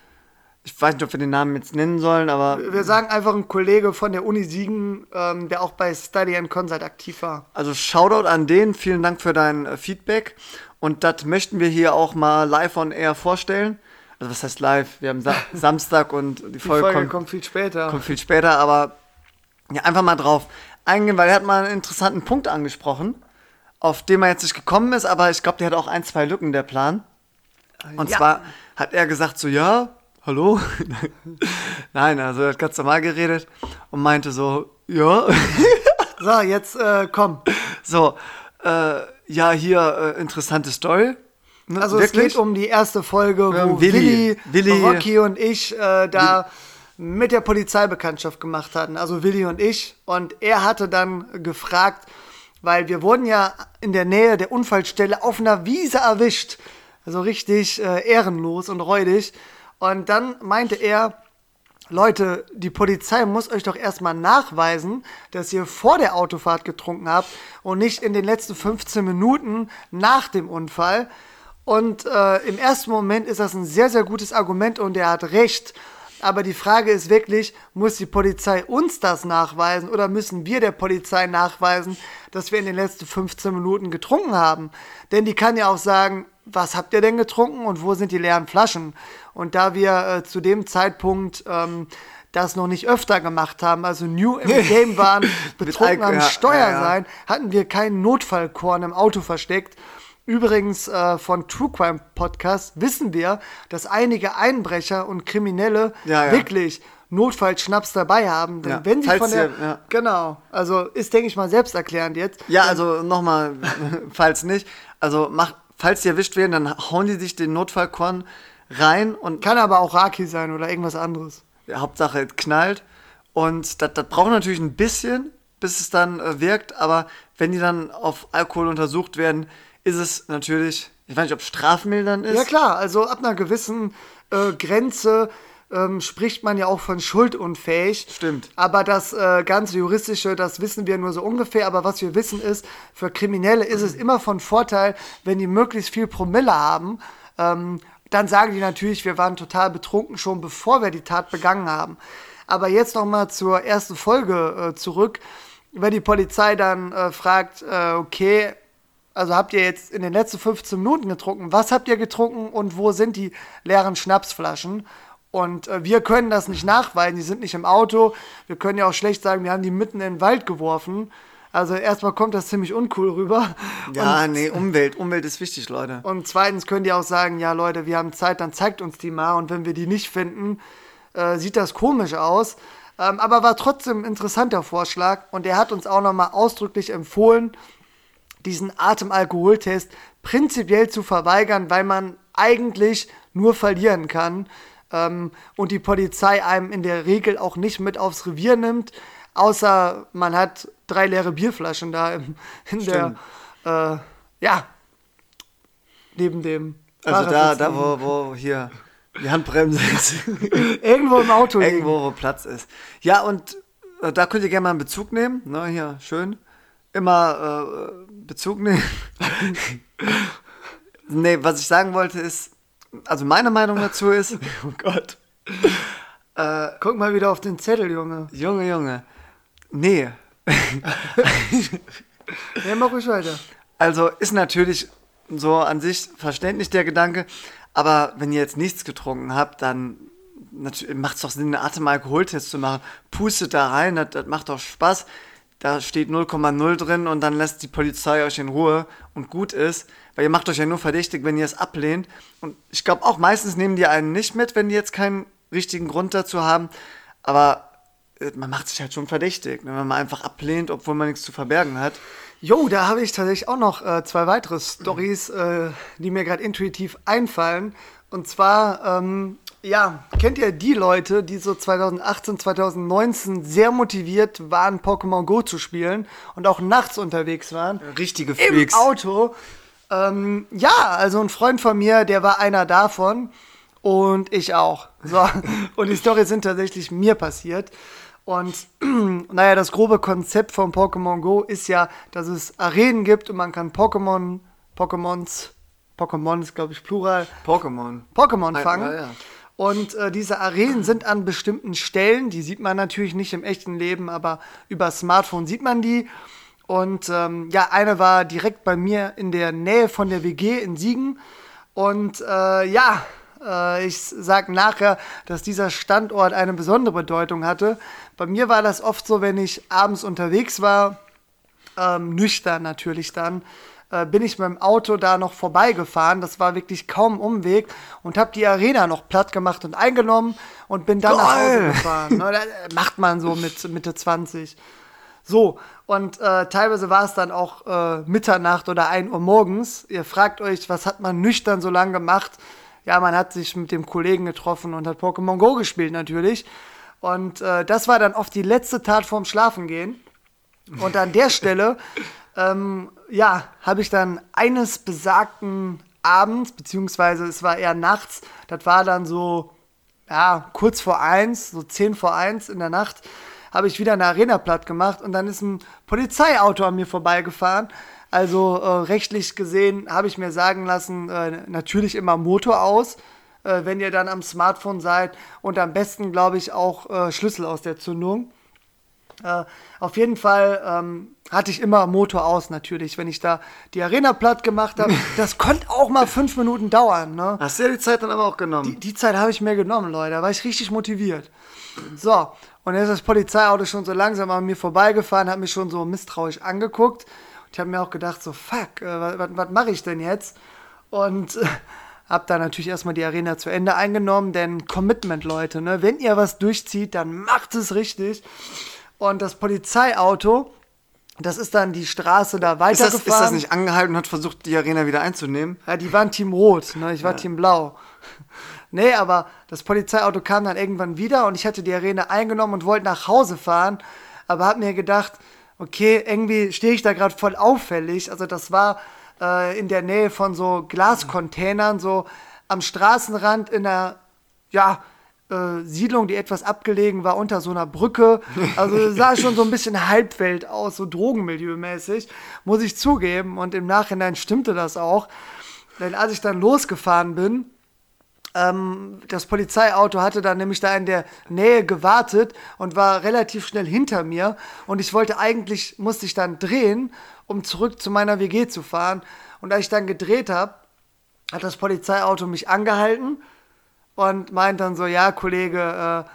Ich weiß nicht, ob wir den Namen jetzt nennen sollen, aber Wir sagen einfach ein Kollege von der Uni Siegen, ähm, der auch bei Study and Consult aktiv war. also Shoutout an den, vielen Dank für dein äh, Feedback und das möchten wir hier auch mal live on air vorstellen. Also was heißt live? Wir haben Sa *laughs* Samstag und die Die Folge, Folge kommt, kommt viel später. kommt viel später, aber ja, einfach mal drauf eingehen, weil er hat mal einen interessanten Punkt angesprochen, auf den er jetzt nicht gekommen ist, aber ich glaube, der hat auch ein, zwei Lücken, der Plan. Und Ja. zwar hat er gesagt so, ja, hallo? *laughs* Nein, also er hat ganz normal geredet und meinte so, ja, *laughs* So, jetzt äh, komm. so, äh, ja, hier, äh, interessante Story. Ne, Also es geht um die erste Folge, wo Ähm, Willi, Willi- Willi- Rocky und ich äh, da mit der Polizei Bekanntschaft gemacht hatten. Also Willi und ich. Und er hatte dann gefragt, weil wir wurden ja in der Nähe der Unfallstelle auf einer Wiese erwischt. Also richtig äh, ehrenlos und räudig. Und dann meinte er, Leute, die Polizei muss euch doch erstmal nachweisen, dass ihr vor der Autofahrt getrunken habt und nicht in den letzten 15 Minuten nach dem Unfall. Und äh, im ersten Moment ist das ein sehr, sehr gutes Argument und er hat recht. Aber die Frage ist wirklich, muss die Polizei uns das nachweisen oder müssen wir der Polizei nachweisen, dass wir in den letzten 15 Minuten getrunken haben? Denn die kann ja auch sagen, was habt ihr denn getrunken und wo sind die leeren Flaschen? Und da wir äh, zu dem Zeitpunkt ähm, das noch nicht öfter gemacht haben, also new im *laughs* Game waren, betrunken am ja, Steuer ja, sein, hatten wir keinen Notfallkorn im Auto versteckt. Übrigens äh, von True Crime Podcast wissen wir, dass einige Einbrecher und Kriminelle Ja, wirklich Notfallschnaps dabei haben. Denn Ja, wenn sie von der. ihr- ja. Genau. Also ist, denke ich mal, selbsterklärend jetzt. Ja, also nochmal, *laughs* falls nicht, also macht, falls die erwischt werden, dann hauen die sich den Notfallkorn rein und Kann aber auch Raki sein oder irgendwas anderes. Ja, Hauptsache es knallt. Und das, das braucht natürlich ein bisschen, bis es dann äh, wirkt. Aber wenn die dann auf Alkohol untersucht werden, ist es natürlich, ich weiß nicht, ob strafmildern ist. Ja klar, also ab einer gewissen äh, Grenze ähm, spricht man ja auch von schuldunfähig. Stimmt. Aber das äh, ganze Juristische, das wissen wir nur so ungefähr. Aber was wir wissen ist, für Kriminelle ist es immer von Vorteil, wenn die möglichst viel Promille haben. Ähm, dann sagen die natürlich, wir waren total betrunken schon bevor wir die Tat begangen haben. Aber jetzt noch mal zur ersten Folge äh, zurück. Wenn die Polizei dann äh, fragt, äh, okay, also habt ihr jetzt in den letzten 15 Minuten getrunken? Was habt ihr getrunken und wo sind die leeren Schnapsflaschen? Und äh, wir können das nicht nachweisen, die sind nicht im Auto. Wir können ja auch schlecht sagen, wir haben die mitten in den Wald geworfen. Also erstmal kommt das ziemlich uncool rüber. *laughs* Ja, und, nee, Umwelt. Umwelt ist wichtig, Leute. und zweitens können die auch sagen, ja Leute, wir haben Zeit, dann zeigt uns die mal. Und wenn wir die nicht finden, äh, sieht das komisch aus. Ähm, aber war trotzdem ein interessanter Vorschlag. Und er hat uns auch nochmal ausdrücklich empfohlen, diesen Atemalkoholtest prinzipiell zu verweigern, weil man eigentlich nur verlieren kann ähm, und die Polizei einem in der Regel auch nicht mit aufs Revier nimmt, außer man hat drei leere Bierflaschen da im, in der, äh, ja, neben dem. Also da, da wo, wo hier die Handbremse ist. *laughs* Irgendwo im Auto. Irgendwo, wo Platz ist. Ja, und äh, da könnt ihr gerne mal einen Bezug nehmen. Ne, hier, schön. Immer äh, Bezug nehmen. *laughs* nee, was ich sagen wollte ist, also meine Meinung *laughs* dazu ist, Oh Gott. Äh, guck mal wieder auf den Zettel, Junge. Junge, Junge, nee. *laughs* Ja, mach ruhig weiter. Also ist natürlich so an sich verständlich der Gedanke, aber wenn ihr jetzt nichts getrunken habt, dann macht es doch Sinn, einen Atemalkoholtest zu machen. Pustet da rein, das, das macht doch Spaß. Da steht 0,0 drin und dann lässt die Polizei euch in Ruhe und gut ist, weil ihr macht euch ja nur verdächtig, wenn ihr es ablehnt. Und ich glaube auch meistens nehmen die einen nicht mit, wenn die jetzt keinen richtigen Grund dazu haben. Aber äh, man macht sich halt schon verdächtig, ne, wenn man einfach ablehnt, obwohl man nichts zu verbergen hat. Jo, da habe ich tatsächlich auch noch äh, zwei weitere Stories, äh, die mir gerade intuitiv einfallen. Und zwar, ähm, ja, kennt ihr die Leute, die so 2018, 2019 sehr motiviert waren, Pokémon Go zu spielen und auch nachts unterwegs waren? Richtige Im Freaks. Auto. Ähm, ja, also ein Freund von mir, der war einer davon und ich auch. So, *laughs* und die Story sind tatsächlich mir passiert. Und *clears throat* naja, das grobe Konzept von Pokémon Go ist ja, dass es Arenen gibt und man kann Pokémon, Pokémons, Pokémon ist glaube ich Plural, Pokémon. Pokémon Ja, fangen. ja, ja. Und äh, diese Arenen sind an bestimmten Stellen, die sieht man natürlich nicht im echten Leben, aber über Smartphone sieht man die. Und ähm, ja, eine war direkt bei mir in der Nähe von der WG in Siegen. Und äh, ja, äh, ich sag nachher, dass dieser Standort eine besondere Bedeutung hatte. Bei mir war das oft so, wenn ich abends unterwegs war, ähm, nüchtern natürlich dann, äh, bin ich mit dem Auto da noch vorbeigefahren. Das war wirklich kaum Umweg und habe die Arena noch platt gemacht und eingenommen und bin dann nach Hause gefahren. Ne, das macht man so mit Mitte 20. So, und äh, teilweise war es dann auch äh, Mitternacht oder 1 Uhr morgens. Ihr fragt euch, was hat man nüchtern so lange gemacht? Ja, man hat sich mit dem Kollegen getroffen und hat Pokémon Go gespielt natürlich. Und äh, das war dann oft die letzte Tat vorm Schlafengehen. Und an der Stelle, *laughs* ähm, ja, habe ich dann eines besagten Abends, beziehungsweise es war eher nachts, das war dann so, ja, kurz vor eins, so zehn vor eins in der Nacht, habe ich wieder eine Arena platt gemacht und dann ist ein Polizeiauto an mir vorbeigefahren. Also äh, rechtlich gesehen habe ich mir sagen lassen, äh, natürlich immer Motor aus, äh, wenn ihr dann am Smartphone seid und am besten, glaube ich, auch äh, Schlüssel aus der Zündung. Äh, auf jeden Fall ähm, hatte ich immer Motor aus natürlich, wenn ich da die Arena platt gemacht habe. *laughs* Das konnte auch mal fünf Minuten dauern. Ne? Hast du ja die Zeit dann aber auch genommen? Die, die Zeit habe ich mir genommen, Leute. Da war ich richtig motiviert. So, und jetzt ist das Polizeiauto schon so langsam an mir vorbeigefahren, hat mich schon so misstrauisch angeguckt. Und ich habe mir auch gedacht, so, fuck, äh, was, mache ich denn jetzt? Und äh, habe da natürlich erstmal die Arena zu Ende eingenommen, denn Commitment, Leute, ne? wenn ihr was durchzieht, dann macht es richtig. Und das Polizeiauto, das ist dann die Straße da ist, weitergefahren. das, ist das nicht angehalten und hat versucht, die Arena wieder einzunehmen? Ja, die waren Team Rot, ne? ich war Team Blau. Nee, aber das Polizeiauto kam dann irgendwann wieder und ich hatte die Arena eingenommen und wollte nach Hause fahren, aber hab mir gedacht, okay, irgendwie stehe ich da gerade voll auffällig. Also das war äh, in der Nähe von so Glascontainern, so am Straßenrand in einer, ja, äh, Siedlung, die etwas abgelegen war, unter so einer Brücke. Also *laughs* sah schon so ein bisschen Halbwelt aus, so Drogenmilieumäßig, muss ich zugeben. Und im Nachhinein stimmte das auch. Denn als ich dann losgefahren bin, ähm, das Polizeiauto hatte dann nämlich da in der Nähe gewartet und war relativ schnell hinter mir. Und ich wollte eigentlich, musste ich dann drehen, um zurück zu meiner WG zu fahren. Und als ich dann gedreht habe, hat das Polizeiauto mich angehalten und meint dann so, ja, Kollege, äh,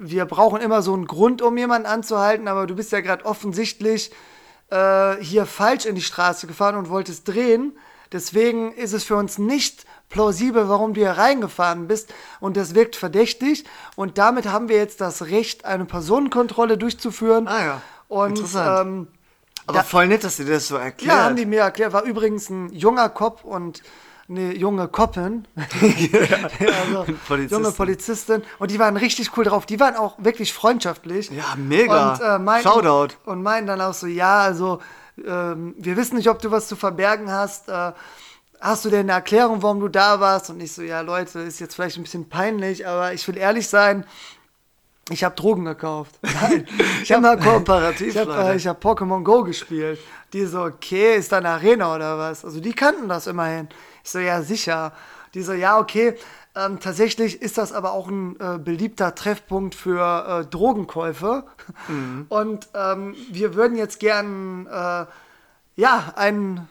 wir brauchen immer so einen Grund, um jemanden anzuhalten, aber du bist ja gerade offensichtlich äh, hier falsch in die Straße gefahren und wolltest drehen. Deswegen ist es für uns nicht plausibel, warum du hier reingefahren bist und das wirkt verdächtig. Und damit haben wir jetzt das Recht, eine Personenkontrolle durchzuführen. Ah ja, Und interessant. ähm, Aber Ja. voll nett, dass dir das so erklärt. ja, haben die mir erklärt. War übrigens ein junger Cop und eine junge Koppin, *laughs* *laughs* also Polizistin. junge Polizistin, und die waren richtig cool drauf. Die waren auch wirklich freundschaftlich. Ja, mega. Und, äh, meinten, Shoutout. Und meinen dann auch so, ja, also ähm, wir wissen nicht, ob du was zu verbergen hast. Äh, hast du denn eine Erklärung, warum du da warst? Und ich so, ja, Leute, ist jetzt vielleicht ein bisschen peinlich, aber ich will ehrlich sein, ich habe Drogen gekauft. *laughs* Nein, ich habe Immer kooperativ, *laughs* ich hab, Leute. äh, hab Pokémon Go gespielt. Die so, okay, ist da eine Arena oder was? Also die kannten das immerhin. Ich so, ja, sicher. Die so, ja, okay. Ähm, tatsächlich ist das aber auch ein äh, beliebter Treffpunkt für äh, Drogenkäufe. Mhm. Und ähm, wir würden jetzt gern, äh, ja, einen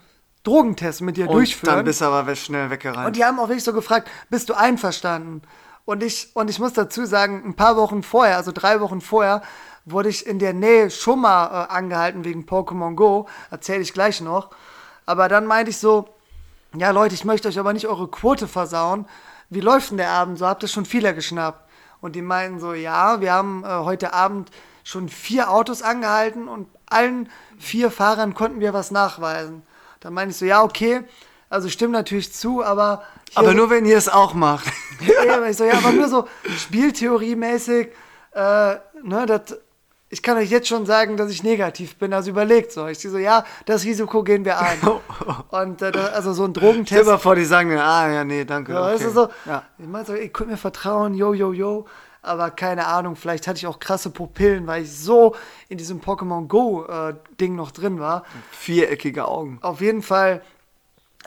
Drogentest mit dir Und durchführen. dann bist du aber schnell weggerannt. Und die haben auch wirklich so gefragt, bist du einverstanden? Und ich, und ich muss dazu sagen, ein paar Wochen vorher, also drei Wochen vorher, wurde ich in der Nähe schon mal äh, angehalten wegen Pokémon Go. Erzähle ich gleich noch. Aber dann meinte ich so, ja Leute, ich möchte euch aber nicht eure Quote versauen. Wie läuft denn der Abend? So habt ihr schon viele geschnappt. Und die meinten so, ja, wir haben äh, heute Abend schon vier Autos angehalten und allen vier Fahrern konnten wir was nachweisen. Dann meinte ich so, ja, okay, also stimmt natürlich zu, aber aber nur, wenn ihr es auch macht. *laughs* ja, ich so, ja, aber nur so Spieltheorie-mäßig, äh, ne, das, ich kann euch jetzt schon sagen, dass ich negativ bin, also überlegt so. Ich so, ja, das Risiko gehen wir ein. *laughs* Und äh, also so ein Stell Drogentest. mal vor, die sagen mir, ah, ja, nee, danke. Ja, okay. du, so, ja. ich meine so, ihr könnt mir vertrauen, yo, yo, yo. Aber keine Ahnung, vielleicht hatte ich auch krasse Pupillen, weil ich so in diesem Pokémon Go-Ding noch drin war. Viereckige Augen. Auf jeden Fall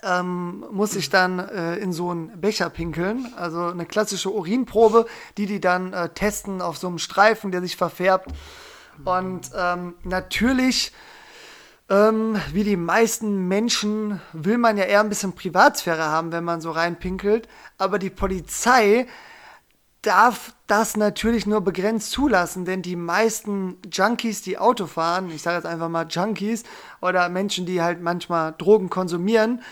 ähm, muss ich dann äh, in so einen Becher pinkeln, also eine klassische Urinprobe, die die dann äh, testen auf so einem Streifen, der sich verfärbt. Und ähm, natürlich, ähm, wie die meisten Menschen, will man ja eher ein bisschen Privatsphäre haben, wenn man so reinpinkelt. Aber die Polizei darf das natürlich nur begrenzt zulassen, denn die meisten Junkies, die Auto fahren, ich sage jetzt einfach mal Junkies oder Menschen, die halt manchmal Drogen konsumieren,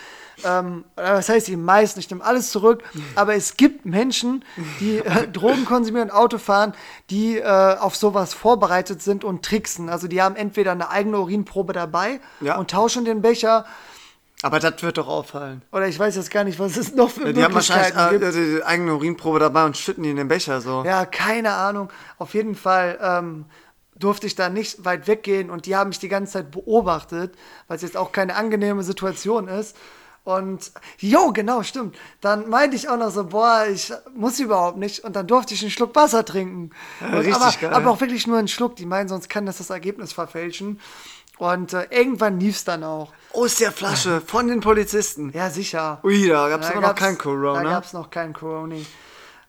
ähm, oder was heißt die meisten, ich nehme alles zurück, aber es gibt Menschen, die äh, *laughs* Drogen konsumieren und Auto fahren, die äh, auf sowas vorbereitet sind und tricksen. Also die haben entweder eine eigene Urinprobe dabei Ja. und tauschen den Becher Aber das wird doch auffallen. oder ich weiß jetzt gar nicht, was es noch für Ja, die haben wahrscheinlich Möglichkeiten äh, die eigene Urinprobe dabei und schütten die in den Becher so. Ja, keine Ahnung. Auf jeden Fall ähm, durfte ich da nicht weit weggehen und die haben mich die ganze Zeit beobachtet, weil es jetzt auch keine angenehme Situation ist. Und jo, genau, stimmt. Dann meinte ich auch noch so, boah, ich muss überhaupt nicht. Und dann durfte ich einen Schluck Wasser trinken. Und, richtig aber, geil. aber auch wirklich nur einen Schluck. Die meinen, sonst kann das das Ergebnis verfälschen. Und äh, irgendwann lief es dann auch. Aus der Flasche von den Polizisten. Ja, sicher. Ui, da gab es aber noch kein Corona. Da gab es noch kein Corona.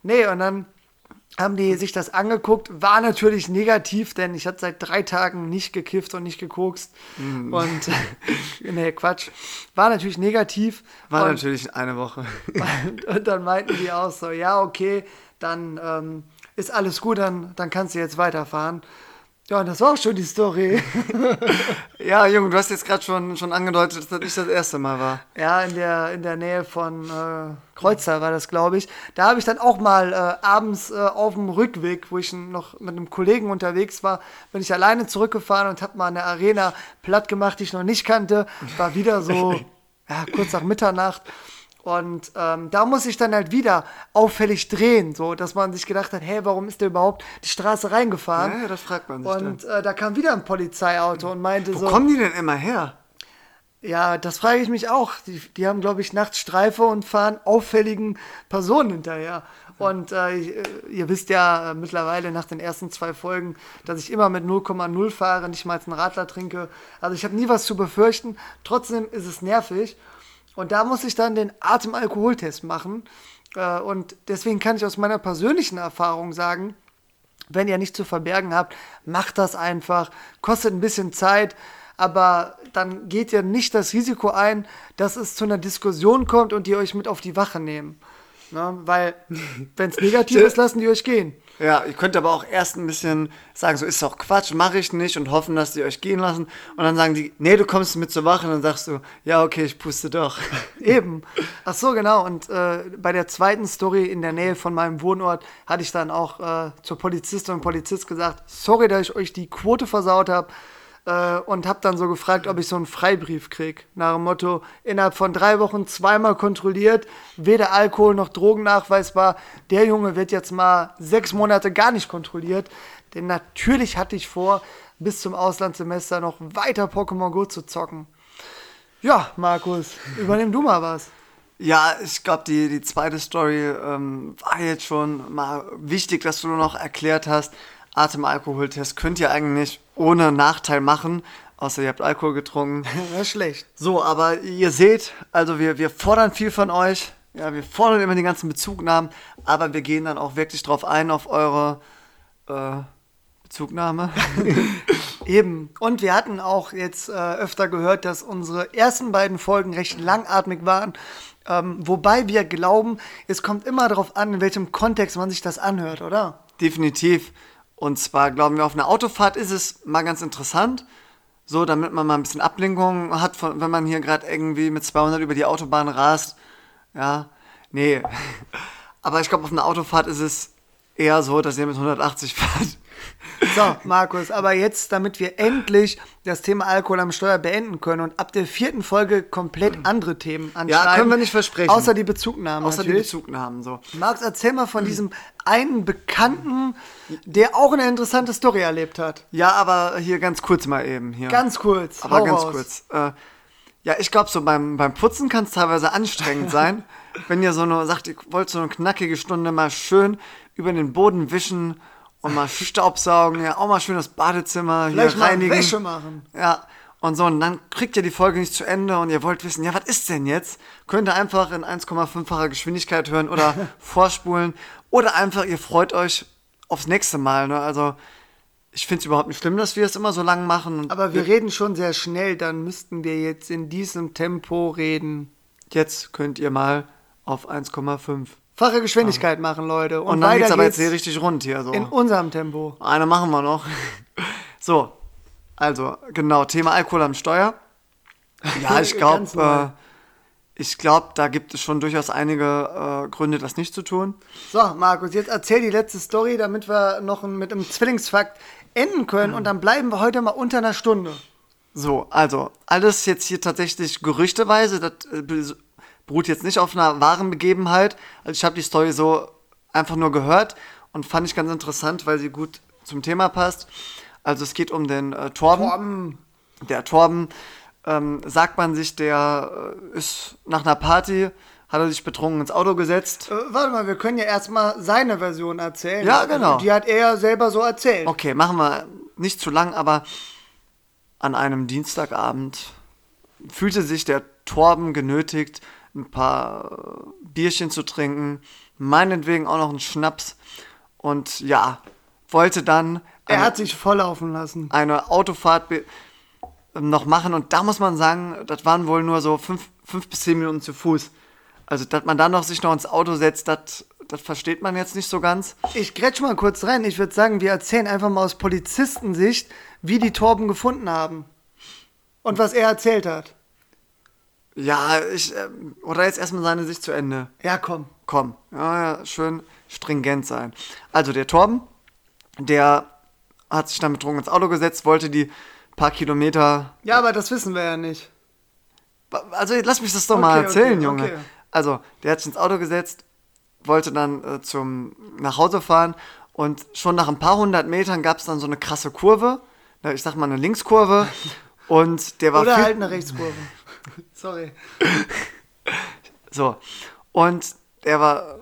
Nee, und dann haben die sich das angeguckt. War natürlich negativ, denn ich hatte seit drei Tagen nicht gekifft und nicht gekokst. Mhm. Und, *laughs* nee, Quatsch. War natürlich negativ. War und, natürlich eine Woche. Und, *laughs* und dann meinten die auch so, ja, okay, dann ähm, ist alles gut, dann, dann kannst du jetzt weiterfahren. Ja, das war auch schon die Story. *laughs* ja, Junge, du hast jetzt gerade schon, schon angedeutet, dass das nicht das erste Mal war. Ja, in der, in der Nähe von äh, Kreuztal war das, glaube ich. Da habe ich dann auch mal äh, abends äh, auf dem Rückweg, wo ich noch mit einem Kollegen unterwegs war, bin ich alleine zurückgefahren und habe mal eine Arena platt gemacht, die ich noch nicht kannte. War wieder so *laughs* ja, kurz nach Mitternacht. Und ähm, da muss ich dann halt wieder auffällig drehen, so dass man sich gedacht hat, hey, warum ist der überhaupt die Straße reingefahren? Ja, ja, das fragt man sich Und äh, da kam wieder ein Polizeiauto und meinte Wo so. kommen die denn immer her? Ja, das frage ich mich auch. Die, die haben, glaube ich, nachts Streife und fahren auffälligen Personen hinterher. Und äh, äh, ihr wisst ja äh, mittlerweile nach den ersten zwei Folgen, dass ich immer mit 0,0 fahre, nicht mal einen Radler trinke. Also ich habe nie was zu befürchten. Trotzdem ist es nervig. Und da muss ich dann den Atemalkoholtest machen. Äh, und deswegen kann ich aus meiner persönlichen Erfahrung sagen, wenn ihr nicht zu verbergen habt, macht das einfach. Kostet ein bisschen Zeit, aber dann geht ihr nicht das Risiko ein, dass es zu einer Diskussion kommt und die euch mit auf die Wache nehmen. Ne? Weil, *laughs* wenn es negativ ist, lassen die euch gehen. Ja, ihr könnt aber auch erst ein bisschen sagen, so ist doch Quatsch, mache ich nicht und hoffen, dass die euch gehen lassen. Und dann sagen die, nee, du kommst mit zur Wache und dann sagst du, ja, okay, ich puste doch. *laughs* Eben. Ach so, genau. Und äh, bei der zweiten Story in der Nähe von meinem Wohnort hatte ich dann auch äh, zur Polizistin und Polizist gesagt, sorry, dass ich euch die Quote versaut habe. Äh, und habe dann so gefragt, ob ich so einen Freibrief krieg. Nach dem Motto, innerhalb von drei Wochen zweimal kontrolliert, weder Alkohol noch Drogen nachweisbar. Der Junge wird jetzt mal sechs Monate gar nicht kontrolliert. Denn natürlich hatte ich vor, bis zum Auslandssemester noch weiter Pokémon Go zu zocken. Ja, Markus, übernimm du mal was. Ja, ich glaube, die, die zweite Story ähm, war jetzt schon mal wichtig, dass du noch erklärt hast. Atemalkoholtest könnt ihr eigentlich ohne Nachteil machen, außer ihr habt Alkohol getrunken. *laughs* Das ist schlecht. So, aber ihr seht, also wir, wir fordern viel von euch. Ja, wir fordern immer die ganzen Bezugnahmen, aber wir gehen dann auch wirklich drauf ein, auf eure äh, Bezugnahme. *laughs* *laughs* Eben. Und wir hatten auch jetzt äh, öfter gehört, dass unsere ersten beiden Folgen recht langatmig waren. Ähm, wobei wir glauben, es kommt immer darauf an, in welchem Kontext man sich das anhört, oder? Definitiv. Und zwar glauben wir, auf einer Autofahrt ist es mal ganz interessant. So, damit man mal ein bisschen Ablenkung hat, von, wenn man hier gerade irgendwie mit 200 über die Autobahn rast. Ja, nee. *laughs* Aber ich glaube, auf einer Autofahrt ist es eher so, dass ihr mit 180 fahrt. So, Markus, aber jetzt, damit wir endlich das Thema Alkohol am Steuer beenden können und ab der vierten Folge komplett andere Themen anschneiden. Ja, können wir nicht versprechen. Außer die Bezugnahmen. Außer die natürlich. Bezugnahmen, so. Markus, erzähl mal von diesem einen Bekannten, der auch eine interessante Story erlebt hat. Ja, aber hier ganz kurz mal eben. Hier. Ganz kurz. aber hau ganz raus. kurz. Äh, ja, ich glaube, so beim, beim Putzen kann es teilweise anstrengend *laughs* sein, wenn ihr so eine, sagt, ihr wollt so eine knackige Stunde mal schön über den Boden wischen und mal Staubsaugen, ja, auch mal schön das Badezimmer Vielleicht hier reinigen. Wäsche machen. Ja, und so, und dann kriegt ihr die Folge nicht zu Ende und ihr wollt wissen, ja, was ist denn jetzt? Könnt ihr einfach in 1,5-facher Geschwindigkeit hören oder *laughs* vorspulen oder einfach, ihr freut euch aufs nächste Mal, ne? Also, ich finde es überhaupt nicht schlimm, dass wir es immer so lang machen. Aber wir reden schon sehr schnell, dann müssten wir jetzt in diesem Tempo reden. jetzt könnt ihr mal auf 1,5. Fache Geschwindigkeit machen, Leute. Und, Und dann geht's aber jetzt hier richtig rund hier. So. in unserem Tempo. Eine machen wir noch. *laughs* So, also genau, Thema Alkohol am Steuer. Ja, ich *laughs* glaube, äh, ich glaube, da gibt es schon durchaus einige äh, Gründe, das nicht zu tun. So, Markus, jetzt erzähl die letzte Story, damit wir noch mit einem Zwillingsfakt enden können. Und dann bleiben wir heute mal unter einer Stunde. So, also, alles jetzt hier tatsächlich gerüchteweise, das äh, beruht jetzt nicht auf einer wahren Begebenheit. Also ich habe die Story so einfach nur gehört und fand ich ganz interessant, weil sie gut zum Thema passt. Also es geht um den äh, Torben. Torben. Der Torben, ähm, sagt man sich, der äh, ist nach einer Party, hat er sich betrunken ins Auto gesetzt. Äh, warte mal, wir können ja erstmal seine Version erzählen. Ja, genau. Die hat er selber so erzählt. Okay, machen wir nicht zu lang, aber an einem Dienstagabend fühlte sich der Torben genötigt, ein paar äh, Bierchen zu trinken, meinetwegen auch noch einen Schnaps und ja, wollte dann Er eine, hat sich volllaufen lassen. eine Autofahrt ähm, noch machen und da muss man sagen, das waren wohl nur so fünf, fünf bis zehn Minuten zu Fuß. Also, dass man dann noch sich noch ins Auto setzt, das das versteht man jetzt nicht so ganz. Ich grätsch mal kurz rein. Ich würde sagen, wir erzählen einfach mal aus Polizistensicht, wie die Torben gefunden haben. Und was er erzählt hat. Ja, ich, ähm, oder jetzt erstmal seine Sicht zu Ende. Ja, komm. Komm, ja, ja, schön stringent sein. Also der Torben, der hat sich dann betrunken ins Auto gesetzt, wollte die paar Kilometer. Ja, aber das wissen wir ja nicht. Also lass mich das doch mal Okay, erzählen, okay, Junge. okay. Also, der hat sich ins Auto gesetzt, wollte dann äh, zum nach Hause fahren und schon nach ein paar hundert Metern gab es dann so eine krasse Kurve. Na, Ich sag mal eine Linkskurve. *laughs* Und der war Oder viel, halt eine Rechtskurve. *laughs* Sorry. *laughs* So. Und der war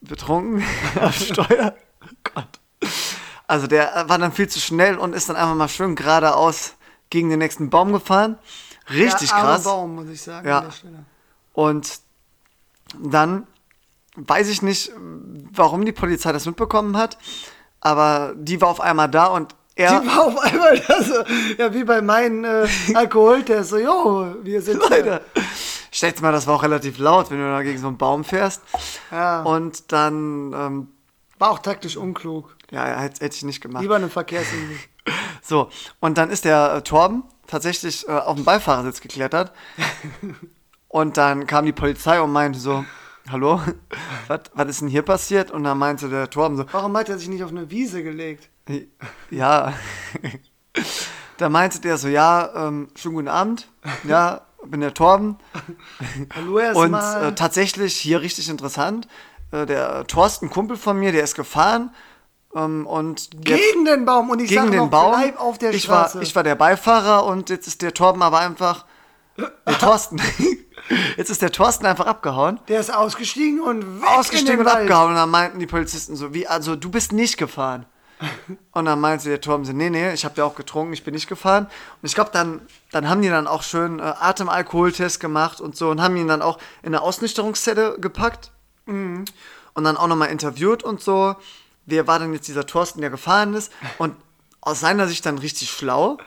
betrunken *laughs* am Steuer. Oh Gott. Also der war dann viel zu schnell und ist dann einfach mal schön geradeaus gegen den nächsten Baum gefahren. Richtig ja, krass. Baum, muss ich sagen. Ja. Und dann weiß ich nicht, warum die Polizei das mitbekommen hat, aber die war auf einmal da und er. Die war auf einmal so, ja, wie bei meinen äh, Alkoholtests, so, jo, wir sind hier. Leute, stell dir mal, das war auch relativ laut, wenn du da gegen so einen Baum fährst. Ja. Und dann, ähm, War auch taktisch unklug. ja, hätte, hätte ich nicht gemacht. Lieber eine Verkehrsinsel. So, und dann ist der äh, Torben tatsächlich äh, auf den Beifahrersitz geklettert. *laughs* und dann kam die Polizei und meinte so, hallo, *laughs* was was ist denn hier passiert? Und dann meinte der Torben so, Warum hat er sich nicht auf eine Wiese gelegt? ja. *laughs* Da meinte der so, ja, ähm, schönen guten Abend. Ja, bin der Torben. *laughs* Hallo Und erstmal. äh, tatsächlich hier richtig interessant. Äh, der Thorsten, Kumpel von mir, der ist gefahren. Ähm, und gegen den Baum und ich gegen sag den noch, Baum. bleib auf der ich, Straße. war, ich war der Beifahrer und jetzt ist der Torben aber einfach. Der *laughs* Thorsten. jetzt ist der Thorsten einfach abgehauen. der ist ausgestiegen und weg Ausgestiegen in und Wald. abgehauen. Und dann meinten die Polizisten so, wie, also du bist nicht gefahren. *laughs* Und dann meinte der so, nee, nee, ich habe ja auch getrunken, ich bin nicht gefahren. Und ich glaube, dann, dann haben die dann auch schön äh, Atemalkoholtest gemacht und so und haben ihn dann auch in eine Ausnüchterungszelle gepackt und dann auch nochmal interviewt und so. Wer war denn jetzt dieser Thorsten, der gefahren ist? Und aus seiner Sicht dann richtig schlau,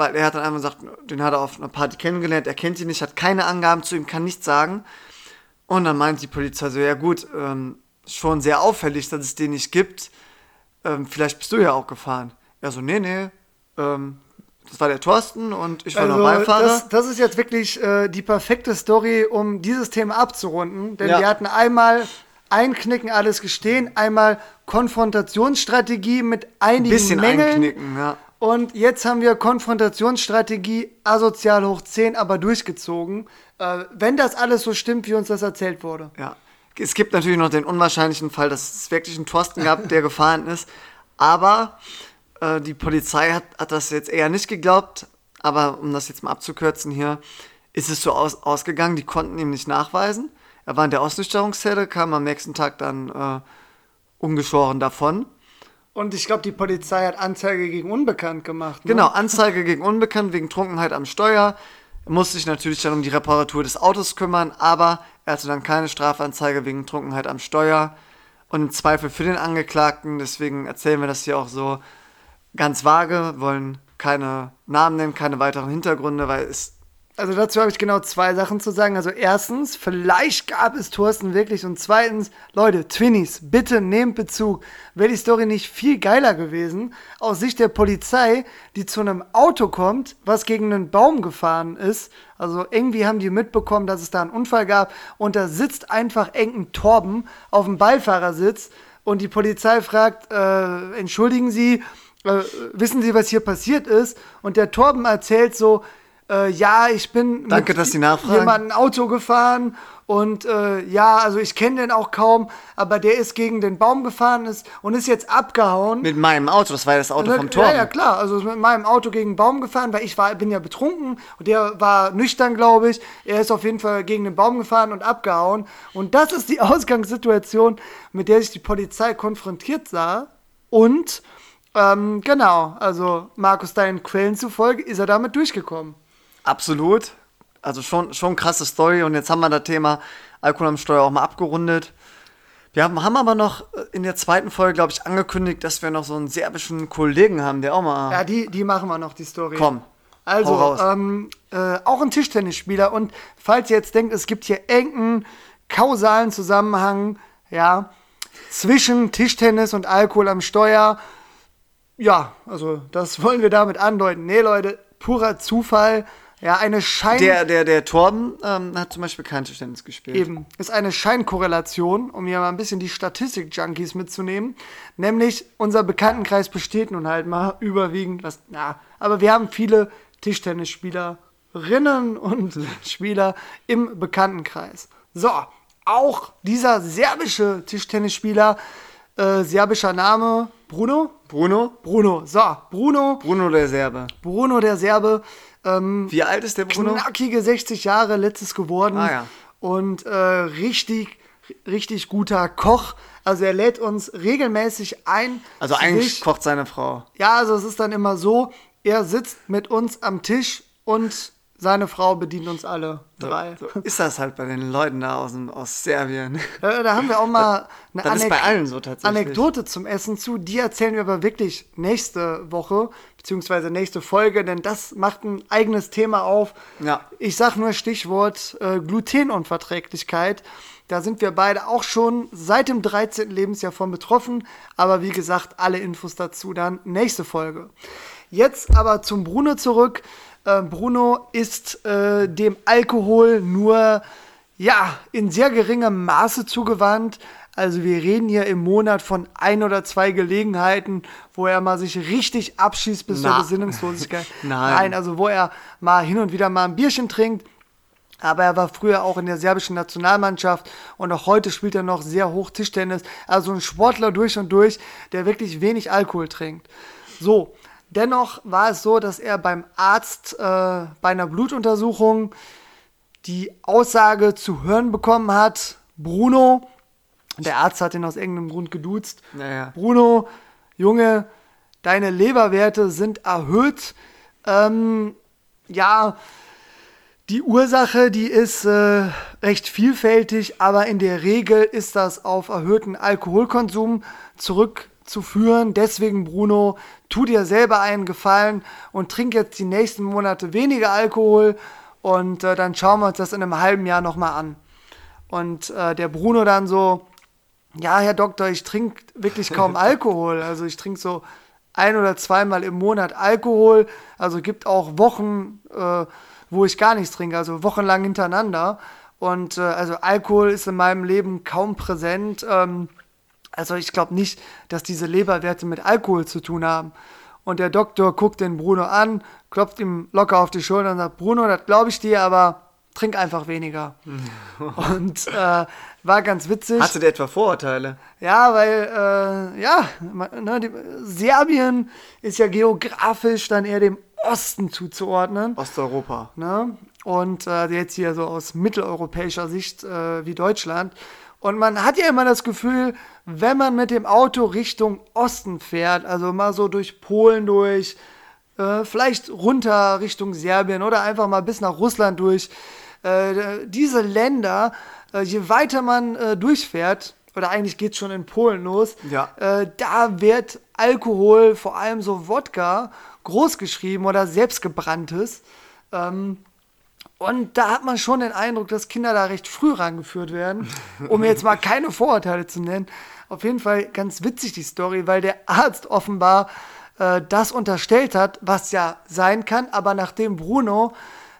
weil er hat dann einfach gesagt, den hat er auf einer Party kennengelernt, er kennt ihn nicht, hat keine Angaben zu ihm, kann nichts sagen. Und dann meint die Polizei so, ja gut, ähm, schon sehr auffällig, dass es den nicht gibt. Ähm, vielleicht bist du ja auch gefahren. Er so, nee, nee, ähm, das war der Thorsten und ich war Also, noch Beifahrer. das, das ist jetzt wirklich äh, die perfekte Story, um dieses Thema abzurunden. Denn Ja. wir hatten einmal Einknicken, alles gestehen, einmal Konfrontationsstrategie mit einigen bisschen Mängeln. einknicken, ja. Und jetzt haben wir Konfrontationsstrategie asozial hoch 10, aber durchgezogen. Äh, wenn das alles so stimmt, wie uns das erzählt wurde. Ja. Es gibt natürlich noch den unwahrscheinlichen Fall, dass es wirklich einen Thorsten gab, der gefahren ist. Aber äh, die Polizei hat, hat das jetzt eher nicht geglaubt. Aber um das jetzt mal abzukürzen hier, ist es so aus, ausgegangen, die konnten ihm nicht nachweisen. Er war in der Ausnüchterungszelle, kam am nächsten Tag dann äh, ungeschoren davon. Und ich glaube, die Polizei hat Anzeige gegen Unbekannt gemacht. Ne? Genau, Anzeige gegen Unbekannt wegen Trunkenheit am Steuer. Er musste sich natürlich dann um die Reparatur des Autos kümmern, aber er hatte dann keine Strafanzeige wegen Trunkenheit am Steuer. Und im Zweifel für den Angeklagten, deswegen erzählen wir das hier auch so ganz vage, wollen keine Namen nennen, keine weiteren Hintergründe, weil es Also dazu habe ich genau zwei Sachen zu sagen. Also erstens, vielleicht gab es Thorsten wirklich. Und zweitens, Leute, Twinnies, bitte nehmt Bezug. Wäre die Story nicht viel geiler gewesen, aus Sicht der Polizei, die zu einem Auto kommt, was gegen einen Baum gefahren ist. Also irgendwie haben die mitbekommen, dass es da einen Unfall gab. Und da sitzt einfach Enken Torben auf dem Beifahrersitz. Und die Polizei fragt, äh, entschuldigen Sie, äh, wissen Sie, was hier passiert ist? Und der Torben erzählt so, äh, ja, ich bin Danke, mit dass Sie nachfragen. jemandem Auto gefahren und äh, ja, also ich kenne den auch kaum, aber der ist gegen den Baum gefahren ist und ist jetzt abgehauen. mit meinem Auto, das war ja das Auto vom ja, Tor. ja, klar, also ist mit meinem Auto gegen den Baum gefahren, weil ich war, bin ja betrunken und der war nüchtern, glaube ich. Er ist auf jeden Fall gegen den Baum gefahren und abgehauen. Und das ist die *laughs* Ausgangssituation, mit der sich die Polizei konfrontiert sah. Und ähm, genau, also Markus, deinen Quellen zufolge ist er damit durchgekommen. Absolut. Also schon, schon krasse Story. Und jetzt haben wir das Thema Alkohol am Steuer auch mal abgerundet. Wir haben, haben aber noch äh, in der zweiten Folge, glaube ich, angekündigt, dass wir noch so einen serbischen Kollegen haben, der auch mal. Ja, die, die machen wir noch, die Story. Komm, Also, ähm, äh, auch ein Tischtennisspieler. Und falls ihr jetzt denkt, es gibt hier irgendeinen kausalen Zusammenhang, ja, zwischen Tischtennis und Alkohol am Steuer, ja, also das wollen wir damit andeuten. Nee, Leute, purer Zufall. Ja, eine Schein... Der, der, der Torben ähm, hat zum Beispiel kein Tischtennis gespielt. Eben, ist eine Scheinkorrelation, um hier mal ein bisschen die Statistik-Junkies mitzunehmen. Nämlich, unser Bekanntenkreis besteht nun halt mal überwiegend, was, ja, aber wir haben viele Tischtennisspielerinnen und *laughs* Spieler im Bekanntenkreis. So, auch dieser serbische Tischtennisspieler, äh, serbischer Name, Bruno? Bruno? Bruno, so, Bruno, Bruno der Serbe. Bruno der Serbe, ähm, Wie alt ist der Bruno? knackige 60 Jahre letztes geworden Ah, ja. und äh, richtig, richtig guter Koch. Also er lädt uns regelmäßig ein. Also eigentlich sich. kocht seine Frau. Ja, also es ist dann immer so, er sitzt mit uns am Tisch und seine Frau bedient uns alle drei. So ist das halt bei den Leuten da aus, aus Serbien. Da haben wir auch mal eine allen so. Anekdote zum Essen zu. Die erzählen wir aber wirklich nächste Woche, beziehungsweise nächste Folge, denn das macht ein eigenes Thema auf. Ja. Ich sag nur Stichwort äh, Glutenunverträglichkeit. Da sind wir beide auch schon seit dem 13. Lebensjahr von betroffen. Aber wie gesagt, alle Infos dazu dann nächste Folge. Jetzt aber zum Bruno zurück. Äh, Bruno ist äh, dem Alkohol nur ja, in sehr geringem Maße zugewandt. Also wir reden hier im Monat von ein oder zwei Gelegenheiten, wo er mal sich richtig abschießt bis zur Na. Besinnungslosigkeit. *laughs* Nein. Nein, also wo er mal hin und wieder mal ein Bierchen trinkt. Aber er war früher auch in der serbischen Nationalmannschaft und auch heute spielt er noch sehr hoch Tischtennis. Also ein Sportler durch und durch, der wirklich wenig Alkohol trinkt. So, dennoch war es so, dass er beim Arzt äh, bei einer Blutuntersuchung die Aussage zu hören bekommen hat, Bruno, der Arzt hat ihn aus irgendeinem Grund geduzt, Naja. Bruno, Junge, deine Leberwerte sind erhöht. Ähm, ja, die Ursache, die ist äh, recht vielfältig, aber in der Regel ist das auf erhöhten Alkoholkonsum zurückzuführen. Deswegen, Bruno, tu dir selber einen Gefallen und trink jetzt die nächsten Monate weniger Alkohol und äh, dann schauen wir uns das in einem halben Jahr nochmal an. Und äh, der Bruno dann so, ja, Herr Doktor, ich trinke wirklich kaum *laughs* Alkohol. Also ich trinke so ein oder zweimal im Monat Alkohol. Also gibt auch Wochen, äh, wo ich gar nichts trinke, also wochenlang hintereinander. Und äh, also Alkohol ist in meinem Leben kaum präsent. Ähm, also ich glaube nicht, dass diese Leberwerte mit Alkohol zu tun haben. Und der Doktor guckt den Bruno an, klopft ihm locker auf die Schulter und sagt, Bruno, das glaube ich dir, aber trink einfach weniger. *laughs* und äh, war ganz witzig. Hast du dir etwa Vorurteile? Ja, weil, äh, ja, ne, die, Serbien ist ja geografisch dann eher dem Osten zuzuordnen. Osteuropa. Ne? Und äh, jetzt hier so aus mitteleuropäischer Sicht äh, wie Deutschland. Und man hat ja immer das Gefühl, wenn man mit dem Auto Richtung Osten fährt, also mal so durch Polen durch, äh, vielleicht runter Richtung Serbien oder einfach mal bis nach Russland durch, äh, diese Länder, äh, je weiter man äh, durchfährt, oder eigentlich geht es schon in Polen los, Ja. äh, da wird Alkohol, vor allem so Wodka, großgeschrieben oder selbstgebranntes. Ähm, und da hat man schon den Eindruck, dass Kinder da recht früh rangeführt werden, um jetzt mal keine Vorurteile zu nennen. Auf jeden Fall ganz witzig die Story, weil der Arzt offenbar äh, das unterstellt hat, was ja sein kann, aber nachdem Bruno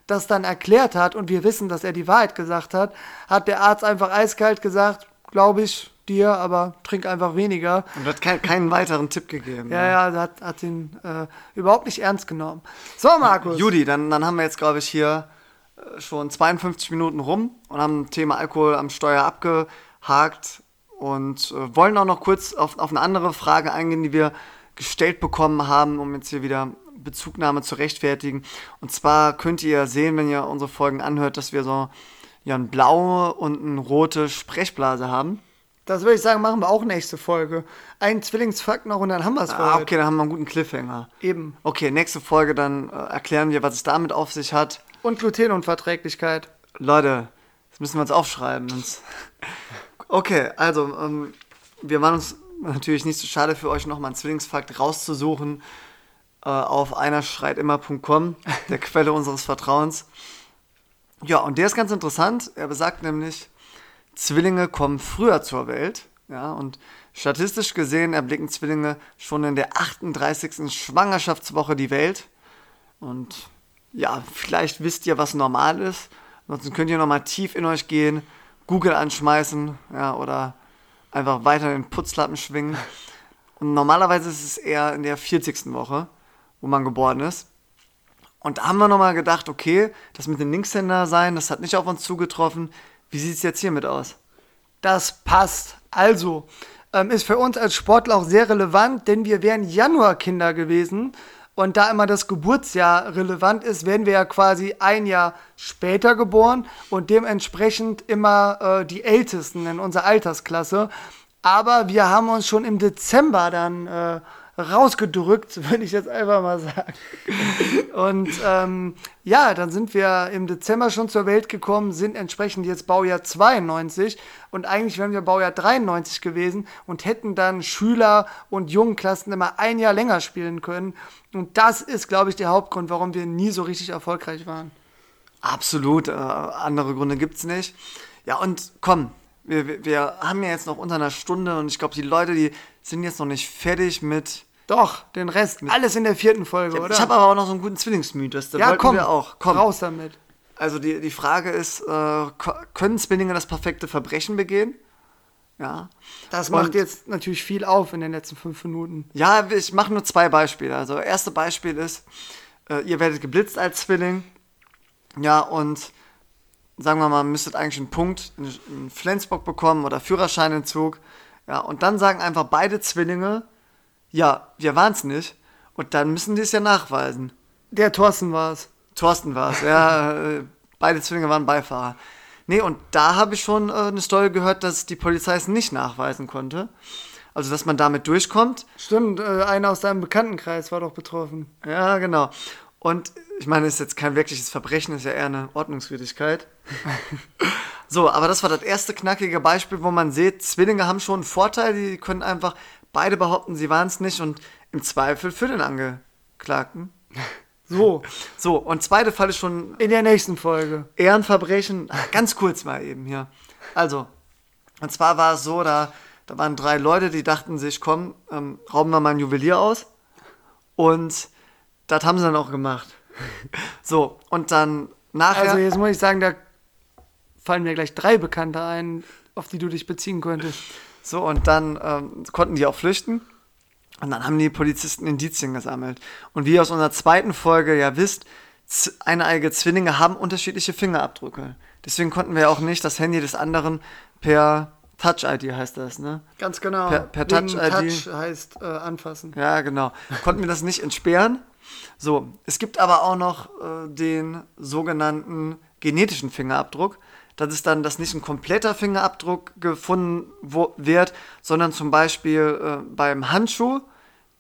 das dann erklärt hat und wir wissen, dass er die Wahrheit gesagt hat, hat der Arzt einfach eiskalt gesagt, glaube ich dir, aber trink einfach weniger. Und hat kein, keinen weiteren Tipp gegeben. Ja, ja, hat, hat ihn äh, überhaupt nicht ernst genommen. So, Markus. Judy, dann, dann haben wir jetzt, glaube ich, hier schon 52 Minuten rum und haben Thema Alkohol am Steuer abgehakt und äh, wollen auch noch kurz auf, auf eine andere Frage eingehen, die wir gestellt bekommen haben, um jetzt hier wieder Bezugnahme zu rechtfertigen. Und zwar könnt ihr sehen, wenn ihr unsere Folgen anhört, dass wir so ja, eine blaue und eine rote Sprechblase haben. Das würde ich sagen, machen wir auch nächste Folge. Ein Zwillingsfakt noch und dann haben wir es Ah, okay, dann haben wir einen guten Cliffhanger. Eben. Okay, nächste Folge, dann äh, erklären wir, was es damit auf sich hat. Und Glutenunverträglichkeit. Leute, das müssen wir uns aufschreiben. Okay, also, ähm, wir waren uns natürlich nicht so schade für euch, nochmal einen Zwillingsfakt rauszusuchen äh, auf einerschreitimmer.com, der *laughs* Quelle unseres Vertrauens. Ja, und der ist ganz interessant. Er besagt nämlich, Zwillinge kommen früher zur Welt. Ja, und statistisch gesehen erblicken Zwillinge schon in der 38. Schwangerschaftswoche die Welt. Und ja, vielleicht wisst ihr, was normal ist. Ansonsten könnt ihr nochmal tief in euch gehen, Google anschmeißen, ja, oder einfach weiter den Putzlappen schwingen. Und normalerweise ist es eher in der 40. Woche, wo man geboren ist. Und da haben wir nochmal gedacht, okay, das mit den Linkshänder sein, das hat nicht auf uns zugetroffen. Wie sieht es jetzt hiermit aus? Das passt. Also, ähm, ist für uns als Sportler auch sehr relevant, denn wir wären Januarkinder gewesen. Und da immer das Geburtsjahr relevant ist, werden wir ja quasi ein Jahr später geboren und dementsprechend immer äh, die Ältesten in unserer Altersklasse. Aber wir haben uns schon im Dezember dann äh, rausgedrückt, *laughs* würde ich jetzt einfach mal sagen. Und ähm, ja, dann sind wir im Dezember schon zur Welt gekommen, sind entsprechend jetzt Baujahr 92 und eigentlich wären wir Baujahr 93 gewesen und hätten dann Schüler und Jungenklassen immer ein Jahr länger spielen können. Und das ist, glaube ich, der Hauptgrund, warum wir nie so richtig erfolgreich waren. Absolut, äh, andere Gründe gibt es nicht. Ja, und komm, wir, wir, wir haben ja jetzt noch unter einer Stunde und ich glaube, die Leute, die sind jetzt noch nicht fertig mit. Doch, den Rest, alles in der vierten Folge, oder? Ich habe aber auch noch so einen guten Zwillingsmythos, da ja, komm, wir auch. Komm. raus damit. Also die, die Frage ist, äh, können Zwillinge das perfekte Verbrechen begehen? Ja. Das macht Und- jetzt natürlich viel auf in den letzten fünf Minuten. Ja, ich mache nur zwei Beispiele. Also, erste Beispiel ist, äh, ihr werdet geblitzt als Zwilling. Ja, und sagen wir mal, müsstet eigentlich einen Punkt in, in Flensburg bekommen oder Führerscheinentzug. Ja, und dann sagen einfach beide Zwillinge, ja, wir waren es nicht. Und dann müssen die es ja nachweisen. Der Thorsten war es. Thorsten war es, ja. *laughs* äh, Beide Zwillinge waren Beifahrer. Nee, und da habe ich schon äh, eine Story gehört, dass die Polizei es nicht nachweisen konnte. Also, dass man damit durchkommt. Stimmt, äh, einer aus deinem Bekanntenkreis war doch betroffen. Ja, genau. Und ich meine, es ist jetzt kein wirkliches Verbrechen, ist ja eher eine Ordnungswidrigkeit. *laughs* so, aber das war das erste knackige Beispiel, wo man sieht, Zwillinge haben schon einen Vorteil, die können einfach beide behaupten, sie waren es nicht und im Zweifel für den Angeklagten. *laughs* So, So, und zweite Fall ist schon in der nächsten Folge. Ehrenverbrechen. Ganz kurz mal eben hier. Also, und zwar war es so, da, da waren drei Leute, die dachten sich, komm, ähm, rauben wir mal ein Juwelier aus. Und das haben sie dann auch gemacht. *laughs* So, und dann nachher. Also jetzt muss ich sagen, da fallen mir gleich drei Bekannte ein, auf die du dich beziehen könntest. So, und dann ähm, konnten die auch flüchten. Und dann haben die Polizisten Indizien gesammelt. Und wie ihr aus unserer zweiten Folge ja wisst, eineige Zwillinge haben unterschiedliche Fingerabdrücke. Deswegen konnten wir auch nicht das Handy des anderen per Touch-ID heißt das, ne? Ganz genau. Per- per Touch-ID. Touch heißt äh, anfassen. Ja, genau. Konnten wir das nicht entsperren. So, es gibt aber auch noch äh, den sogenannten genetischen Fingerabdruck. Das ist dann, dass nicht ein kompletter Fingerabdruck gefunden wird, sondern zum Beispiel äh, beim Handschuh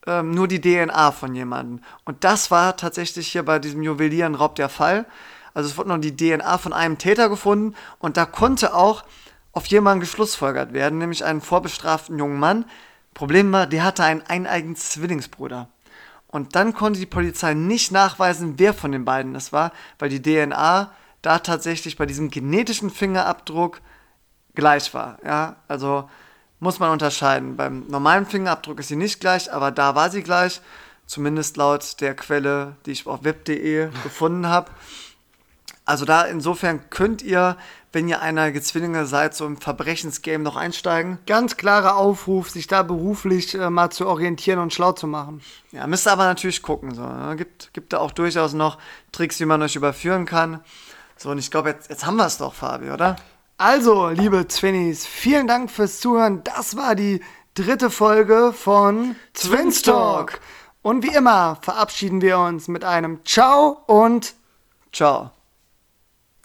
ähm, nur die DNA von jemandem. Und das war tatsächlich hier bei diesem Juwelierenraub der Fall. Also es wurde noch die DNA von einem Täter gefunden und da konnte auch auf jemanden geschlussfolgert werden, nämlich einen vorbestraften jungen Mann. Problem war, der hatte einen eineigen Zwillingsbruder. Und dann konnte die Polizei nicht nachweisen, wer von den beiden das war, weil die DNA da tatsächlich bei diesem genetischen Fingerabdruck gleich war. Ja, also muss man unterscheiden. Beim normalen Fingerabdruck ist sie nicht gleich, aber da war sie gleich. Zumindest laut der Quelle, die ich auf web.de *laughs* gefunden habe. Also da insofern könnt ihr, wenn ihr eineige Zwillinge seid, so im Verbrechensgame noch einsteigen. Ganz klarer Aufruf, sich da beruflich äh, mal zu orientieren und schlau zu machen. Ja, müsst ihr aber natürlich gucken. So, ne? gibt, gibt da auch durchaus noch Tricks, wie man euch überführen kann. So, und ich glaube, jetzt, jetzt haben wir es doch, Fabi, oder? Also, liebe Zwinnies, vielen Dank fürs Zuhören. Das war die dritte Folge von Twins Talk. Und wie immer verabschieden wir uns mit einem Ciao und Ciao.